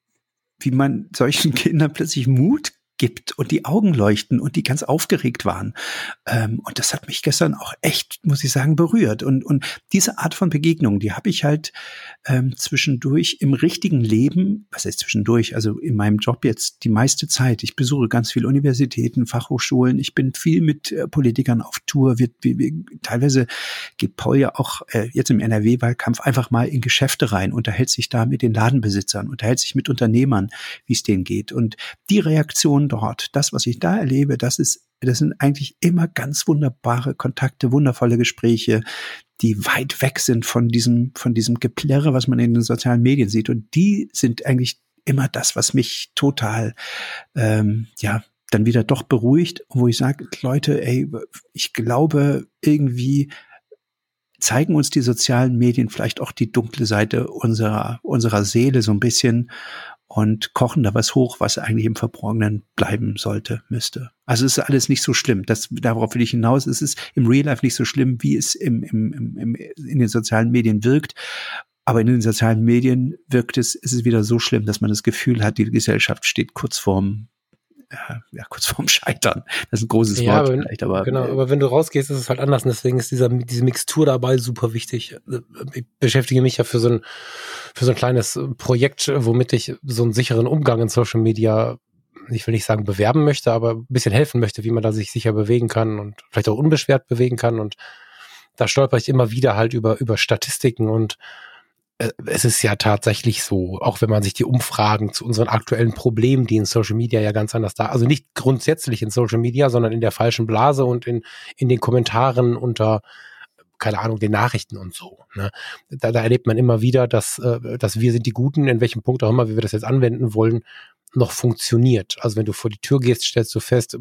[SPEAKER 3] wie man solchen Kindern plötzlich Mut gibt und die Augen leuchten und die ganz aufgeregt waren. Ähm, und das hat mich gestern auch echt, muss ich sagen, berührt. Und, und diese Art von Begegnung, die habe ich halt ähm, zwischendurch im richtigen Leben, was heißt zwischendurch, also in meinem Job jetzt die meiste Zeit. Ich besuche ganz viele Universitäten, Fachhochschulen, ich bin viel mit äh, Politikern auf Tour. Wir, wir, wir, teilweise geht Paul ja auch äh, jetzt im NRW-Wahlkampf einfach mal in Geschäfte rein, unterhält sich da mit den Ladenbesitzern, unterhält sich mit Unternehmern, wie es denen geht. Und die Reaktion dort, das, was ich da erlebe, das ist, das sind eigentlich immer ganz wunderbare Kontakte, wundervolle Gespräche, die weit weg sind von diesem, von diesem Geplärre, was man in den sozialen Medien sieht. Und die sind eigentlich immer das, was mich total, ähm, ja, dann wieder doch beruhigt, wo ich sage, Leute, ey, ich glaube irgendwie zeigen uns die sozialen Medien vielleicht auch die dunkle Seite unserer, unserer Seele so ein bisschen und kochen da was hoch, was eigentlich im Verborgenen bleiben sollte, müsste. Also es ist alles nicht so schlimm. Das, darauf will ich hinaus. Es ist im Real Life nicht so schlimm, wie es im, im, im, in den sozialen Medien wirkt. Aber in den sozialen Medien wirkt es, ist es wieder so schlimm, dass man das Gefühl hat, die Gesellschaft steht kurz vorm ja, kurz vorm Scheitern. Das ist ein großes ja, Wort
[SPEAKER 2] aber,
[SPEAKER 3] vielleicht, aber.
[SPEAKER 2] Genau, äh, aber wenn du rausgehst, ist es halt anders. Und deswegen ist dieser, diese Mixtur dabei super wichtig. Ich beschäftige mich ja für so ein, für so ein kleines Projekt, womit ich so einen sicheren Umgang in Social Media ich will nicht sagen bewerben möchte, aber ein bisschen helfen möchte, wie man da sich sicher bewegen kann und vielleicht auch unbeschwert bewegen kann. Und da stolper ich immer wieder halt über, über Statistiken und äh, es ist ja tatsächlich so, auch wenn man sich die Umfragen zu unseren aktuellen Problemen, die in Social Media ja ganz anders da, also nicht grundsätzlich in Social Media, sondern in der falschen Blase und in, in den Kommentaren unter, keine Ahnung, den Nachrichten und so. Ne? Da, da erlebt man immer wieder, dass, äh, dass wir sind die Guten, in welchem Punkt auch immer, wie wir das jetzt anwenden wollen, noch funktioniert. Also wenn du vor die Tür gehst, stellst du fest,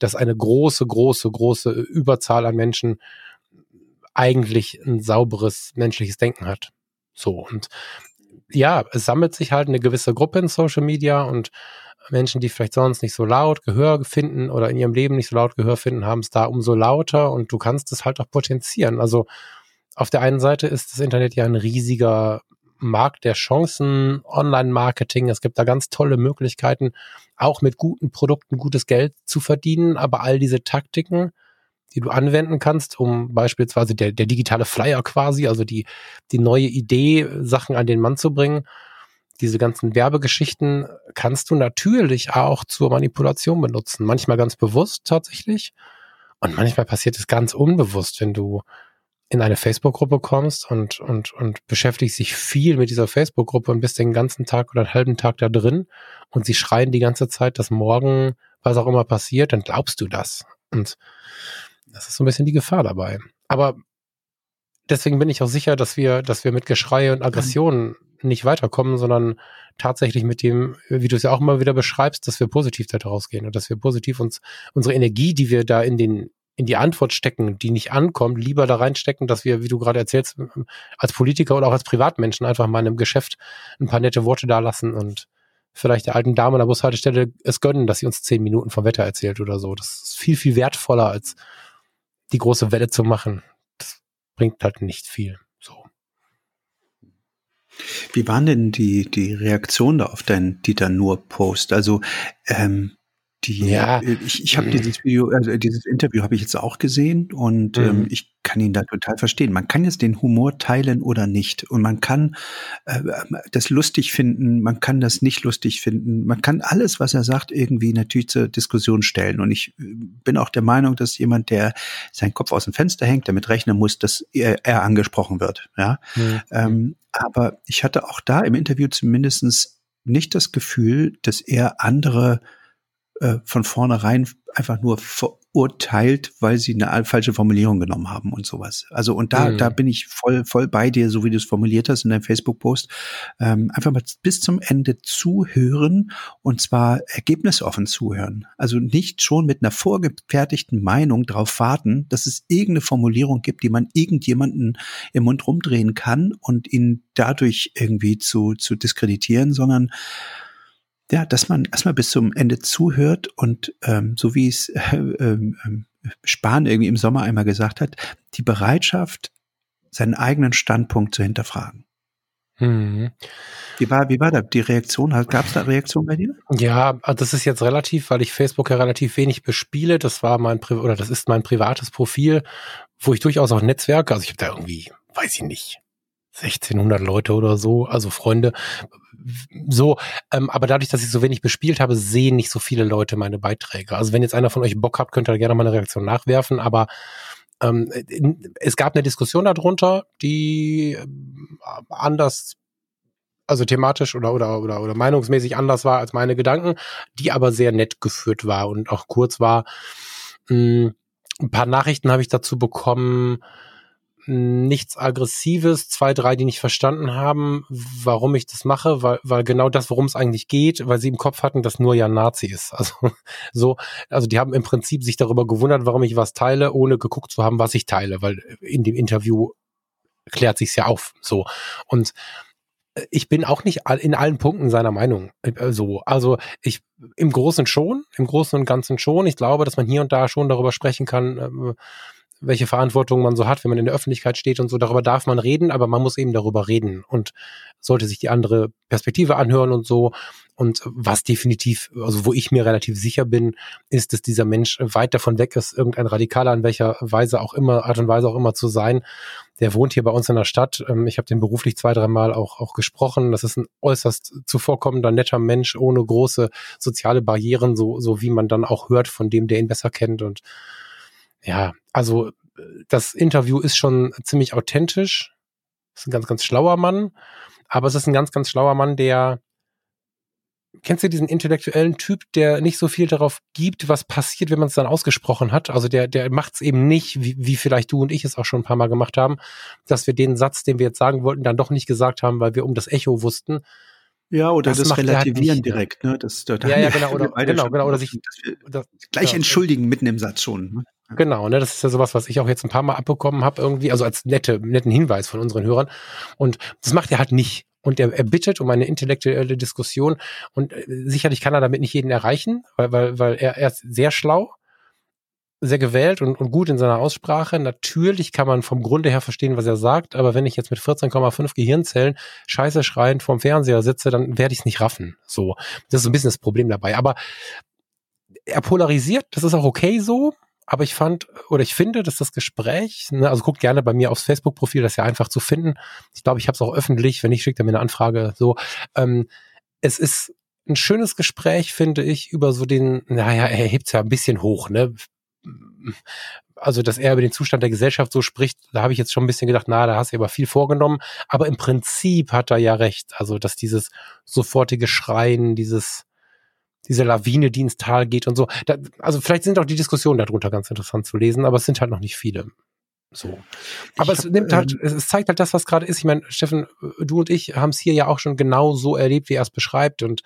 [SPEAKER 2] dass eine große, große, große Überzahl an Menschen eigentlich ein sauberes menschliches Denken hat. So und ja, es sammelt sich halt eine gewisse Gruppe in Social Media und Menschen, die vielleicht sonst nicht so laut Gehör finden oder in ihrem Leben nicht so laut Gehör finden, haben es da umso lauter und du kannst es halt auch potenzieren. Also auf der einen Seite ist das Internet ja ein riesiger Markt der Chancen, Online-Marketing. Es gibt da ganz tolle Möglichkeiten, auch mit guten Produkten gutes Geld zu verdienen. Aber all diese Taktiken die du anwenden kannst, um beispielsweise der, der digitale Flyer quasi, also die, die neue Idee, Sachen an den Mann zu bringen. Diese ganzen Werbegeschichten kannst du natürlich auch zur Manipulation benutzen. Manchmal ganz bewusst tatsächlich. Und manchmal passiert es ganz unbewusst, wenn du in eine Facebook-Gruppe kommst und, und, und beschäftigst dich viel mit dieser Facebook-Gruppe und bist den ganzen Tag oder einen halben Tag da drin und sie schreien die ganze Zeit, dass morgen was auch immer passiert, dann glaubst du das. Und das ist so ein bisschen die Gefahr dabei. Aber deswegen bin ich auch sicher, dass wir, dass wir mit Geschrei und Aggressionen nicht weiterkommen, sondern tatsächlich mit dem, wie du es ja auch immer wieder beschreibst, dass wir positiv da rausgehen und dass wir positiv uns unsere Energie, die wir da in den in die Antwort stecken, die nicht ankommt, lieber da reinstecken, dass wir, wie du gerade erzählst, als Politiker oder auch als Privatmenschen einfach mal in einem Geschäft ein paar nette Worte da lassen und vielleicht der alten Dame an der Bushaltestelle es gönnen, dass sie uns zehn Minuten vom Wetter erzählt oder so. Das ist viel, viel wertvoller als die große Welle zu machen. Das bringt halt nicht viel. So.
[SPEAKER 3] Wie waren denn die, die Reaktionen da auf deinen Dieter Nur-Post? Also, ähm, Die, ja. Äh, ich, ich habe dieses Video, also dieses Interview habe ich jetzt auch gesehen und mhm. ähm, ich kann ihn da total verstehen. Man kann jetzt den Humor teilen oder nicht und man kann äh, das lustig finden, man kann das nicht lustig finden, man kann alles, was er sagt, irgendwie natürlich zur Diskussion stellen. Und ich äh, bin auch der Meinung, dass jemand, der seinen Kopf aus dem Fenster hängt, damit rechnen muss, dass er, er angesprochen wird. Ja, mhm. ähm, aber ich hatte auch da im Interview zumindestens nicht das Gefühl, dass er andere äh, von vornherein einfach nur verurteilt, weil sie eine falsche Formulierung genommen haben und sowas. Also und da, mhm. da bin ich voll, voll bei dir, so wie du es formuliert hast in deinem Facebook-Post. Ähm, einfach mal bis zum Ende zuhören und zwar ergebnisoffen zuhören. Also nicht schon mit einer vorgefertigten Meinung darauf warten, dass es irgendeine Formulierung gibt, die man irgendjemanden im Mund rumdrehen kann und ihn dadurch irgendwie zu, zu diskreditieren, sondern ja, dass man erstmal bis zum Ende zuhört und ähm, so wie es äh, äh, Spahn irgendwie im Sommer einmal gesagt hat, die Bereitschaft, seinen eigenen Standpunkt zu hinterfragen. Mhm. Wie war, wie war da die Reaktion? Gab es da Reaktion bei dir?
[SPEAKER 2] Ja, also das ist jetzt relativ, weil ich Facebook ja relativ wenig bespiele. Das war mein Pri oder das ist mein privates Profil, wo ich durchaus auch Netzwerke, also ich habe da irgendwie, weiß ich nicht, 1600 Leute oder so, also Freunde. So, ähm, aber dadurch, dass ich so wenig bespielt habe, sehen nicht so viele Leute meine Beiträge. Also wenn jetzt einer von euch Bock hat, könnt ihr gerne mal eine Reaktion nachwerfen, aber ähm, es gab eine Diskussion darunter, die äh, anders, also thematisch oder, oder, oder, oder meinungsmäßig anders war als meine Gedanken, die aber sehr nett geführt war und auch kurz war. Mh, ein paar Nachrichten habe ich dazu bekommen, nichts Aggressives, zwei, drei, die nicht verstanden haben, warum ich das mache, weil, weil genau das, worum es eigentlich geht, weil sie im Kopf hatten, dass nur ja Nazi ist. Also so, also die haben im Prinzip sich darüber gewundert, warum ich was teile, ohne geguckt zu haben, was ich teile, weil in dem Interview klärt sich's ja auf. So und äh, ich bin auch nicht in allen Punkten seiner Meinung äh, so. Also ich im Großen schon, im Großen und Ganzen schon. Ich glaube, dass man hier und da schon darüber sprechen kann, äh, welche Verantwortung man so hat, wenn man in der Öffentlichkeit steht und so. Darüber darf man reden, aber man muss eben darüber reden und sollte sich die andere Perspektive anhören und so. Und was definitiv, also wo ich mir relativ sicher bin, ist, dass dieser Mensch weit davon weg ist, irgendein Radikaler in welcher Weise auch immer, Art und Weise auch immer zu sein. Der wohnt hier bei uns in der Stadt. Ähm, ich habe den beruflich zwei, dreimal auch, auch gesprochen. Das ist ein äußerst zuvorkommender, netter Mensch ohne große soziale Barrieren, so, so wie man dann auch hört von dem, der ihn besser kennt. Und ja, also das Interview ist schon ziemlich authentisch. Ist ein ganz, ganz schlauer Mann. Aber es ist ein ganz, ganz schlauer Mann, der kennst du diesen intellektuellen Typ, der nicht so viel darauf gibt, was passiert, wenn man es dann ausgesprochen hat? Also der, der macht es eben nicht, wie, wie vielleicht du und ich es auch schon ein paar Mal gemacht haben, dass wir den Satz, den wir jetzt sagen wollten, dann doch nicht gesagt haben, weil wir um das Echo wussten.
[SPEAKER 3] Ja, oder das, das halt Relativieren halt direkt, ne? Das,
[SPEAKER 2] da ja, ja, genau, oder, genau, genau, oder sich
[SPEAKER 3] das, gleich ja, entschuldigen mitten im Satz schon. Ne?
[SPEAKER 2] Genau, ne, das ist ja sowas, was ich auch jetzt ein paar Mal abbekommen habe, irgendwie, also als nette, netten Hinweis von unseren Hörern. Und das macht er halt nicht. Und er, er bittet um eine intellektuelle Diskussion. Und äh, sicherlich kann er damit nicht jeden erreichen, weil, weil, weil er, er ist sehr schlau, sehr gewählt und, und gut in seiner Aussprache. Natürlich kann man vom Grunde her verstehen, was er sagt, aber wenn ich jetzt mit 14,5 Gehirnzellen scheiße schreiend vorm Fernseher sitze, dann werde ich es nicht raffen. So, das ist ein bisschen das Problem dabei. Aber er polarisiert, das ist auch okay so aber ich fand oder ich finde, dass das Gespräch, ne, also guckt gerne bei mir aufs Facebook-Profil, das ist ja einfach zu finden. Ich glaube, ich habe es auch öffentlich, wenn nicht, schickt er mir eine Anfrage. So, ähm, es ist ein schönes Gespräch, finde ich, über so den, naja, er hebt es ja ein bisschen hoch, ne? Also, dass er über den Zustand der Gesellschaft so spricht, da habe ich jetzt schon ein bisschen gedacht, na, da hast du aber viel vorgenommen. Aber im Prinzip hat er ja recht. Also, dass dieses sofortige Schreien, dieses diese Lawine, die ins Tal geht und so. Da, also vielleicht sind auch die Diskussionen darunter ganz interessant zu lesen, aber es sind halt noch nicht viele. So. Aber ich es hab, nimmt halt, ähm, es zeigt halt das, was gerade ist. Ich meine, Steffen, du und ich haben es hier ja auch schon genau so erlebt, wie er es beschreibt. Und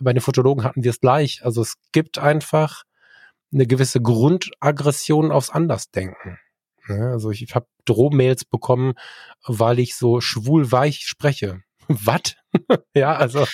[SPEAKER 2] bei den Fotologen hatten wir es gleich. Also es gibt einfach eine gewisse Grundaggression aufs Andersdenken. Ja, also ich habe Drohmails bekommen, weil ich so schwul weich spreche. Was? ja, also.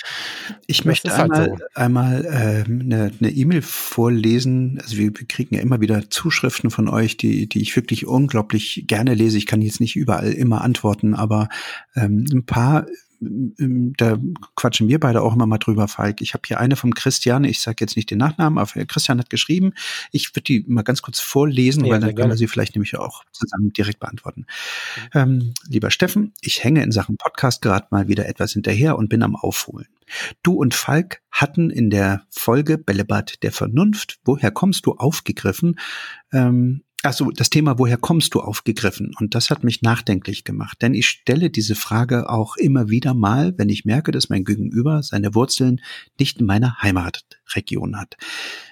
[SPEAKER 3] Ich möchte einmal, halt so. einmal ähm, eine eine E-Mail vorlesen. Also wir, wir kriegen ja immer wieder Zuschriften von euch, die, die ich wirklich unglaublich gerne lese. Ich kann jetzt nicht überall immer antworten, aber ähm, ein paar da quatschen wir beide auch immer mal drüber, Falk. Ich habe hier eine vom Christian, ich sage jetzt nicht den Nachnamen, aber Christian hat geschrieben. Ich würde die mal ganz kurz vorlesen, ja, weil dann können wir sie vielleicht nämlich auch zusammen direkt beantworten. Mhm. Ähm, lieber Steffen, ich hänge in Sachen Podcast gerade mal wieder etwas hinterher und bin am Aufholen. Du und Falk hatten in der Folge Bällebad der Vernunft, woher kommst du, aufgegriffen, ähm, also das Thema, woher kommst du, aufgegriffen. Und das hat mich nachdenklich gemacht. Denn ich stelle diese Frage auch immer wieder mal, wenn ich merke, dass mein Gegenüber seine Wurzeln nicht in meiner Heimatregion hat.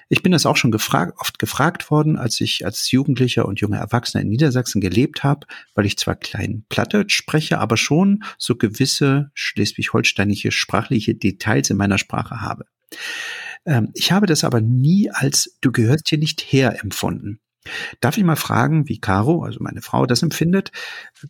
[SPEAKER 3] Ich bin das auch schon gefragt, oft gefragt worden, als ich als Jugendlicher und junger Erwachsener in Niedersachsen gelebt habe, weil ich zwar klein Platte spreche, aber schon so gewisse schleswig-holsteinische sprachliche Details in meiner Sprache habe. Ähm, ich habe das aber nie als du gehörst hier nicht her empfunden. Darf ich mal fragen, wie Caro, also meine Frau, das empfindet?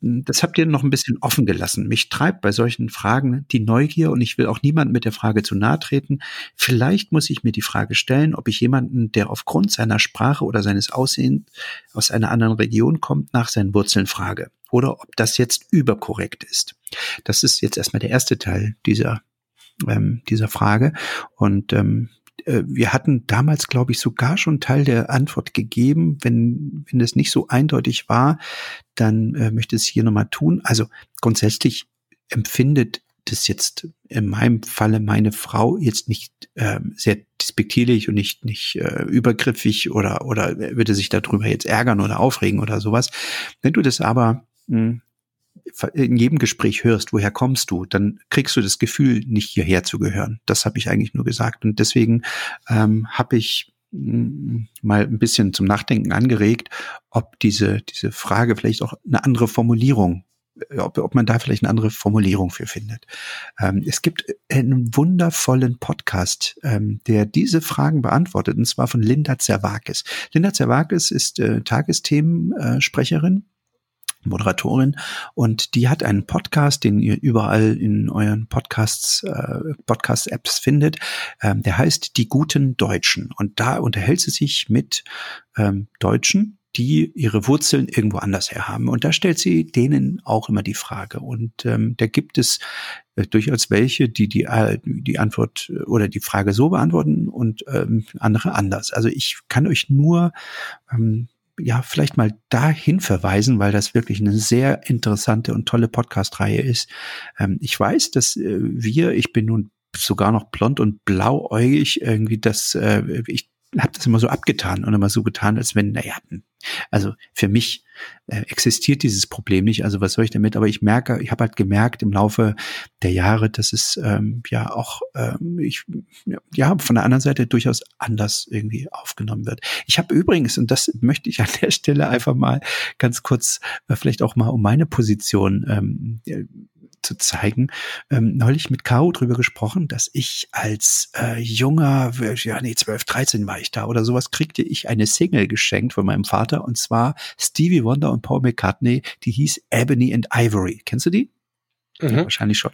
[SPEAKER 3] Das habt ihr noch ein bisschen offen gelassen. Mich treibt bei solchen Fragen die Neugier und ich will auch niemandem mit der Frage zu nahe treten. Vielleicht muss ich mir die Frage stellen, ob ich jemanden, der aufgrund seiner Sprache oder seines Aussehens aus einer anderen Region kommt, nach seinen Wurzeln frage. Oder ob das jetzt überkorrekt ist. Das ist jetzt erstmal der erste Teil dieser ähm, dieser Frage. Und ähm, äh, wir hatten damals, glaube ich, sogar schon Teil der Antwort gegeben. Wenn, wenn es nicht so eindeutig war, dann äh, möchte es hier nochmal tun. Also grundsätzlich empfindet das jetzt in meinem Falle meine Frau jetzt nicht ähm, sehr despektierlich und nicht nicht äh, übergriffig oder oder würde sich darüber jetzt ärgern oder aufregen oder sowas. Wenn du das aber mh, hm, in jedem Gespräch hörst, woher kommst du, dann kriegst du das Gefühl, nicht hierher zu gehören. Das habe ich eigentlich nur gesagt. Und deswegen ähm, habe ich mm, mal ein bisschen zum Nachdenken angeregt, ob diese, diese Frage vielleicht auch eine andere Formulierung äh, ob, ob man da vielleicht eine andere Formulierung für findet. Ähm, es gibt einen wundervollen Podcast, ähm, der diese Fragen beantwortet, und zwar von Linda Zerwakis. Linda Zerwakis ist äh, Tagesthemensprecherin Moderatorin und die hat einen Podcast, den ihr überall in euren Podcasts, äh, Podcast-Apps findet. Ähm, der heißt Die guten Deutschen und da unterhält sie sich mit ähm, Deutschen, die ihre Wurzeln irgendwo anders her haben. Und da stellt sie denen auch immer die Frage. Und ähm, da gibt es äh, durchaus welche, die die, äh, die Antwort oder die Frage so beantworten und ähm, andere anders. Also ich kann euch nur ähm, ja, vielleicht mal dahin verweisen, weil das wirklich eine sehr interessante und tolle Podcast-Reihe ist. Ähm, ich weiß, dass äh, wir, ich bin nun sogar noch blond und blauäugig, irgendwie das, äh, ich habe das immer so abgetan und immer so getan, als wenn, naja, hm, also für mich äh, existiert dieses Problem nicht. Also was soll ich damit? Aber ich merke, ich habe halt gemerkt im Laufe der Jahre, dass es ähm, ja auch ähm, ich ja von der anderen Seite durchaus anders irgendwie aufgenommen wird. Ich habe übrigens und das möchte ich an der Stelle einfach mal ganz kurz äh, vielleicht auch mal um meine Position ähm, zu zeigen, ähm, neulich mit Caro drüber gesprochen, dass ich als äh, junger, ja nee, 12, 13 war ich da oder sowas, kriegte ich eine Single geschenkt von meinem Vater und zwar Stevie Wonder und Paul McCartney, die hieß Ebony and Ivory. Kennst du die? Mhm. Ja, wahrscheinlich schon.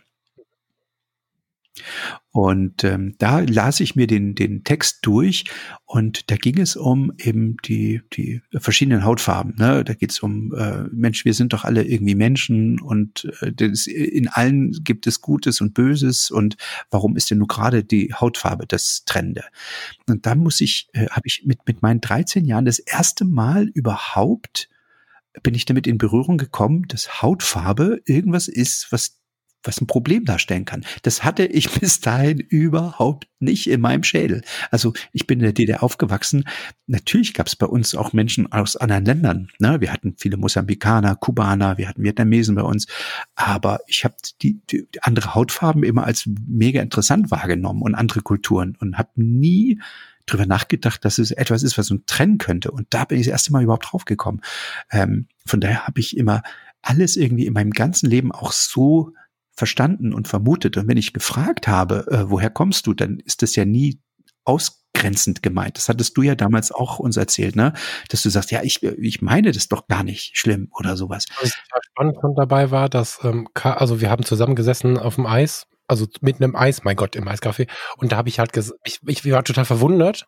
[SPEAKER 3] Und ähm, da las ich mir den, den Text durch und da ging es um eben die, die verschiedenen Hautfarben. Ne? Da geht es um, äh, Mensch, wir sind doch alle irgendwie Menschen und äh, das, in allen gibt es Gutes und Böses und warum ist denn nur gerade die Hautfarbe das Trende? Und da muss ich, äh, habe ich mit, mit meinen 13 Jahren das erste Mal überhaupt bin ich damit in Berührung gekommen, dass Hautfarbe irgendwas ist, was was ein Problem darstellen kann. Das hatte ich bis dahin überhaupt nicht in meinem Schädel. Also ich bin in der DDR aufgewachsen. Natürlich gab es bei uns auch Menschen aus anderen Ländern. Ne? Wir hatten viele Mosambikaner, Kubaner, wir hatten Vietnamesen bei uns. Aber ich habe die, die, andere Hautfarben immer als mega interessant wahrgenommen und andere Kulturen und habe nie drüber nachgedacht, dass es etwas ist, was uns trennen könnte. Und da bin ich das erste Mal überhaupt drauf gekommen. Ähm, von daher habe ich immer alles irgendwie in meinem ganzen Leben auch so verstanden und vermutet. Und wenn ich gefragt habe, äh, woher kommst du, dann ist das ja nie ausgrenzend gemeint. Das hattest du ja damals auch uns erzählt, ne? Dass du sagst, ja, ich, ich meine das doch gar nicht schlimm oder sowas.
[SPEAKER 2] Was spannend von dabei war, dass, ähm, also wir haben zusammengesessen auf dem Eis, also mit einem Eis, mein Gott, im Eiscafé. Und da habe ich halt gesagt, ich, ich war total verwundert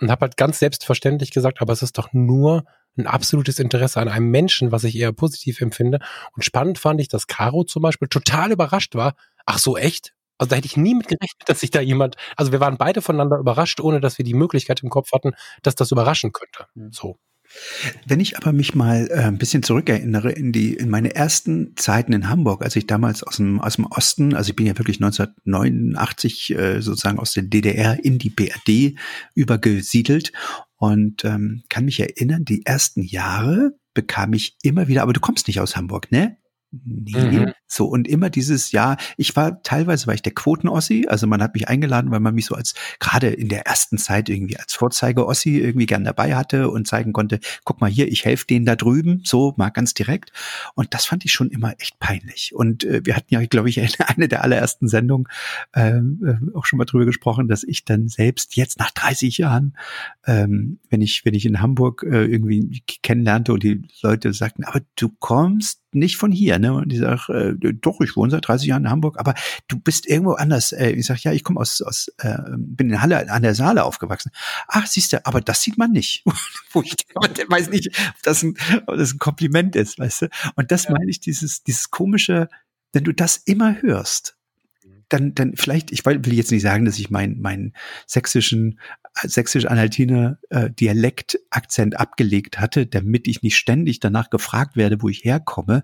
[SPEAKER 2] und habe halt ganz selbstverständlich gesagt, aber es ist doch nur ein absolutes Interesse an einem Menschen, was ich eher positiv empfinde. Und spannend fand ich, dass Caro zum Beispiel total überrascht war. ach so, echt? Also da hätte ich nie mit gerechnet, dass sich da jemand, also wir waren beide voneinander überrascht, ohne dass wir die Möglichkeit im Kopf hatten, dass das überraschen könnte. So.
[SPEAKER 3] Wenn ich aber mich mal äh, ein bisschen zurückerinnere in die in meine ersten Zeiten in Hamburg, als ich damals aus dem aus dem Osten, also ich bin ja wirklich 1989 äh, sozusagen aus der DDR in die BRD übergesiedelt und ähm, kann mich erinnern, die ersten Jahre bekam ich immer wieder, aber du kommst nicht aus Hamburg, ne? Nee. Mhm. So, und immer dieses Jahr, ich war, teilweise war ich der Quoten-Ossi, also man hat mich eingeladen, weil man mich so als, gerade in der ersten Zeit irgendwie als Vorzeige-Ossi irgendwie gern dabei hatte und zeigen konnte, guck mal hier, ich helfe denen da drüben, so mal ganz direkt. Und das fand ich schon immer echt peinlich. Und äh, wir hatten ja, glaube ich, eine der allerersten Sendungen ähm, äh, auch schon mal drüber gesprochen, dass ich dann selbst jetzt nach 30 Jahren, ähm, wenn ich, wenn ich in Hamburg äh, irgendwie kennenlernte und die Leute sagten, aber du kommst nicht von hier, ne? Und ich sage, äh, doch, ich wohne seit 30 Jahren in Hamburg, aber du bist irgendwo anders. Äh, ich sage, ja, ich komme aus, aus äh, bin in Halle an der Saale aufgewachsen. Ach, siehst du, aber das sieht man nicht. Wo ich weiß nicht, ob das, ein, ob das ein Kompliment ist, weißt du? Und das ja. meine ich, dieses, dieses komische, wenn du das immer hörst, dann, dann vielleicht, ich will jetzt nicht sagen, dass ich meinen mein sächsischen, sächsisch-anhaltiner äh, Dialektakzent abgelegt hatte, damit ich nicht ständig danach gefragt werde, wo ich herkomme.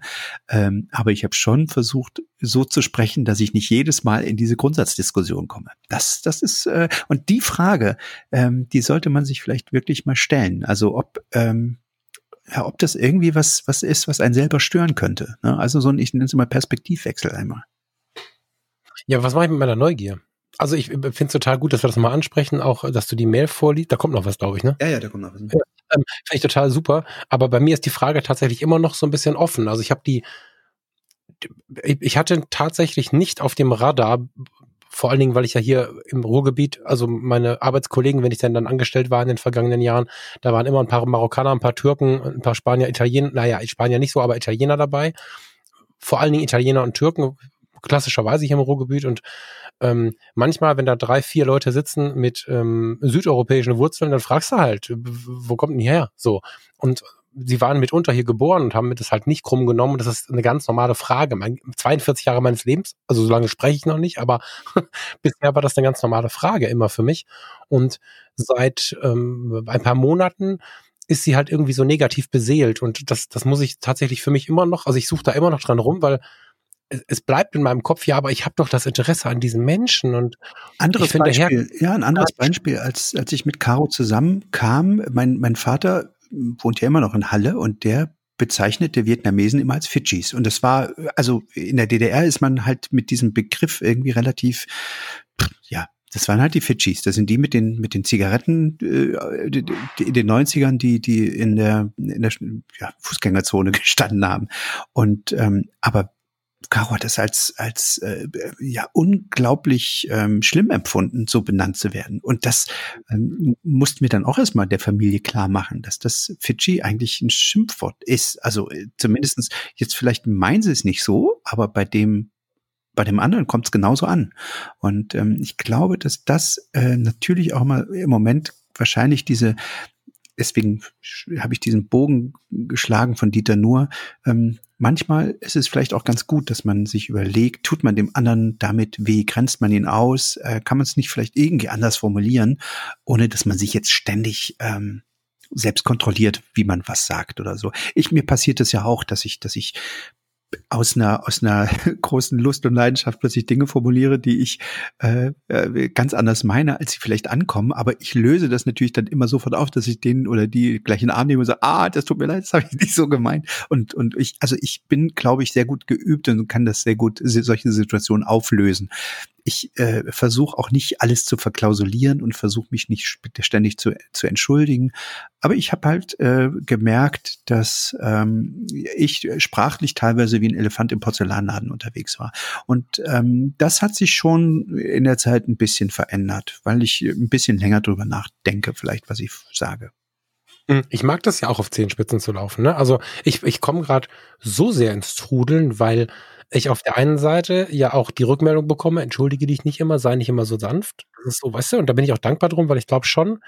[SPEAKER 3] Ähm, aber ich habe schon versucht, so zu sprechen, dass ich nicht jedes Mal in diese Grundsatzdiskussion komme. Das, das ist, äh, und die Frage, ähm, die sollte man sich vielleicht wirklich mal stellen. Also ob, ähm, ja, ob das irgendwie was, was ist, was einen selber stören könnte. Ne? Also so ein, ich nenne es mal Perspektivwechsel einmal.
[SPEAKER 2] Ja, was mache ich mit meiner Neugier? Also ich finde es total gut, dass wir das mal ansprechen, auch dass du die Mail vorliest. Da kommt noch was, glaube ich, ne?
[SPEAKER 3] Ja, ja, da kommt noch was. Ja,
[SPEAKER 2] ähm, finde ich total super. Aber bei mir ist die Frage tatsächlich immer noch so ein bisschen offen. Also ich habe die, ich hatte tatsächlich nicht auf dem Radar, vor allen Dingen, weil ich ja hier im Ruhrgebiet, also meine Arbeitskollegen, wenn ich dann dann angestellt war in den vergangenen Jahren, da waren immer ein paar Marokkaner, ein paar Türken, ein paar Spanier, Italiener, naja, Spanier nicht so, aber Italiener dabei. Vor allen Dingen Italiener und Türken, klassischerweise hier im Ruhrgebiet und ähm, manchmal, wenn da drei, vier Leute sitzen mit ähm, südeuropäischen Wurzeln, dann fragst du halt, wo kommt denn die her? So. Und sie waren mitunter hier geboren und haben mir das halt nicht krumm genommen. Das ist eine ganz normale Frage. Mein, 42 Jahre meines Lebens, also so lange spreche ich noch nicht, aber bisher war das eine ganz normale Frage immer für mich. Und seit ähm, ein paar Monaten ist sie halt irgendwie so negativ beseelt. Und das, das muss ich tatsächlich für mich immer noch, also ich suche da immer noch dran rum, weil es bleibt in meinem Kopf, ja, aber ich habe doch das Interesse an diesen Menschen und
[SPEAKER 3] anderes Beispiel, ja, ein anderes Beispiel, als als ich mit Caro zusammenkam, mein mein Vater wohnt ja immer noch in Halle und der bezeichnete Vietnamesen immer als Fidschis. Und das war, also in der DDR ist man halt mit diesem Begriff irgendwie relativ, ja, das waren halt die Fidschis. Das sind die mit den, mit den Zigaretten äh, in den 90ern, die, die in der, in der ja, Fußgängerzone gestanden haben. Und ähm, aber Caro hat es als, als äh, ja unglaublich ähm, schlimm empfunden, so benannt zu werden. Und das ähm, mussten wir dann auch erstmal der Familie klar machen, dass das Fidschi eigentlich ein Schimpfwort ist. Also äh, zumindestens jetzt vielleicht meinen sie es nicht so, aber bei dem bei dem anderen kommt es genauso an. Und ähm, ich glaube, dass das äh, natürlich auch mal im Moment wahrscheinlich diese deswegen habe ich diesen Bogen geschlagen von Dieter Nuhr. Ähm, manchmal ist es vielleicht auch ganz gut, dass man sich überlegt, tut man dem anderen damit weh, grenzt man ihn aus, äh, kann man es nicht vielleicht irgendwie anders formulieren, ohne dass man sich jetzt ständig ähm, selbst kontrolliert, wie man was sagt oder so. Ich mir passiert es ja auch, dass ich, dass ich aus einer aus einer großen Lust und Leidenschaft plötzlich Dinge formuliere, die ich äh, äh, ganz anders meine, als sie vielleicht ankommen. Aber ich löse das natürlich dann immer sofort auf, dass ich den oder die gleich in den Arm nehme und sage, ah, das tut mir leid, das habe ich nicht so gemeint. Und und ich also ich bin, glaube ich, sehr gut geübt und kann das sehr gut solche Situationen auflösen ich äh, versuche auch nicht alles zu verklausulieren und versuche mich nicht ständig zu, zu entschuldigen. Aber ich habe halt äh, gemerkt, dass ähm, ich sprachlich teilweise wie ein Elefant im Porzellanladen unterwegs war. Und ähm, das hat sich schon in der Zeit ein bisschen verändert, weil ich ein bisschen länger drüber nachdenke, vielleicht, was ich sage.
[SPEAKER 2] Hm, ich mag das ja auch auf Zehenspitzen zu laufen. Ne? Also ich, ich komme gerade so sehr ins Trudeln, weil ich auf der einen Seite ja auch die Rückmeldung bekomme, entschuldige dich nicht immer, sei nicht immer so sanft. Das ist so, weißt du, und da bin ich auch dankbar drum, weil ich glaube schon,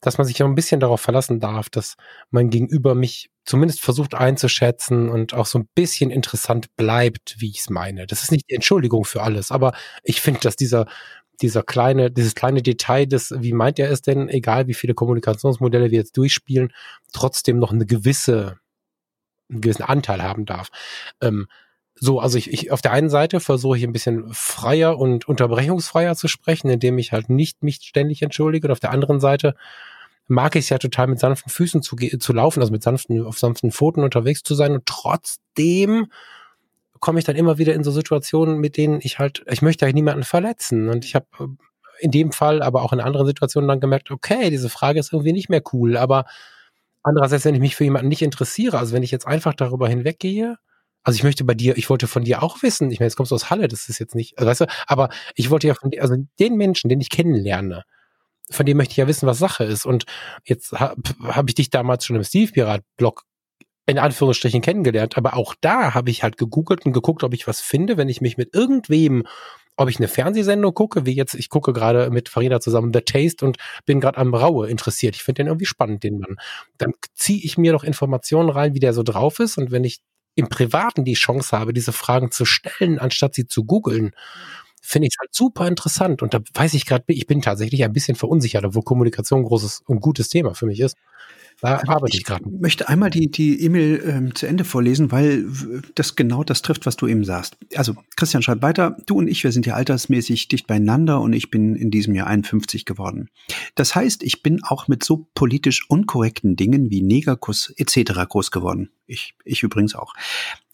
[SPEAKER 2] dass man sich ja ein bisschen darauf verlassen darf, dass mein Gegenüber mich zumindest versucht einzuschätzen und auch so ein bisschen interessant bleibt, wie ich es meine. Das ist nicht die Entschuldigung für alles, aber ich finde, dass dieser dieser kleine, dieses kleine Detail des, wie meint er es denn, egal wie viele Kommunikationsmodelle wir jetzt durchspielen, trotzdem noch eine gewisse, einen gewissen Anteil haben darf. Ähm, so, also ich, ich auf der einen Seite versuche ich ein bisschen freier und unterbrechungsfreier zu sprechen, indem ich halt nicht mich ständig entschuldige. Und auf der anderen Seite mag ich es ja total mit sanften Füßen zu, zu laufen, also mit sanften, auf sanften Pfoten unterwegs zu sein und trotzdem komme ich dann immer wieder in so Situationen, mit denen ich halt, ich möchte eigentlich niemanden verletzen. Und ich habe äh, in dem Fall, aber auch in anderen Situationen dann gemerkt, okay, diese Frage ist irgendwie nicht mehr cool. Aber andererseits, wenn ich mich für jemanden nicht interessiere, also wenn ich jetzt einfach darüber hinweggehe, also ich möchte bei dir, ich wollte von dir auch wissen, ich meine, jetzt kommst du aus Halle, das ist jetzt nicht, also weißt du, aber ich wollte ja von dir, also den Menschen, den ich kennenlerne, von dem möchte ich ja wissen, was Sache ist. Und jetzt habe hab ich dich damals schon im Steve-Pirat-Blog in Anführungsstrichen kennengelernt, aber auch da habe ich halt gegoogelt und geguckt, ob ich was finde, wenn ich mich mit irgendwem, ob ich eine Fernsehsendung gucke, wie jetzt, ich gucke gerade mit Farina zusammen The Taste und bin gerade am Raue interessiert. Ich finde den irgendwie spannend, den Mann. Dann ziehe ich mir doch Informationen rein, wie der so drauf ist und wenn ich im Privaten die Chance habe, diese Fragen zu stellen, anstatt sie zu googeln, finde ich halt super interessant. Und da weiß ich gerade, ich bin tatsächlich ein bisschen verunsichert, obwohl Kommunikation ein großes und gutes Thema für mich ist.
[SPEAKER 3] Da arbeite ich gerade. Ich möchte einmal die die E-Mail ähm, zu Ende vorlesen, weil das genau das trifft, was du eben sagst. Also Christian schreibt weiter, du und ich, wir sind ja altersmäßig dicht beieinander und ich bin in diesem Jahr 51 geworden. Das heißt, ich bin auch mit so politisch unkorrekten Dingen wie Negerkuss etc. groß geworden. Ich, ich übrigens auch.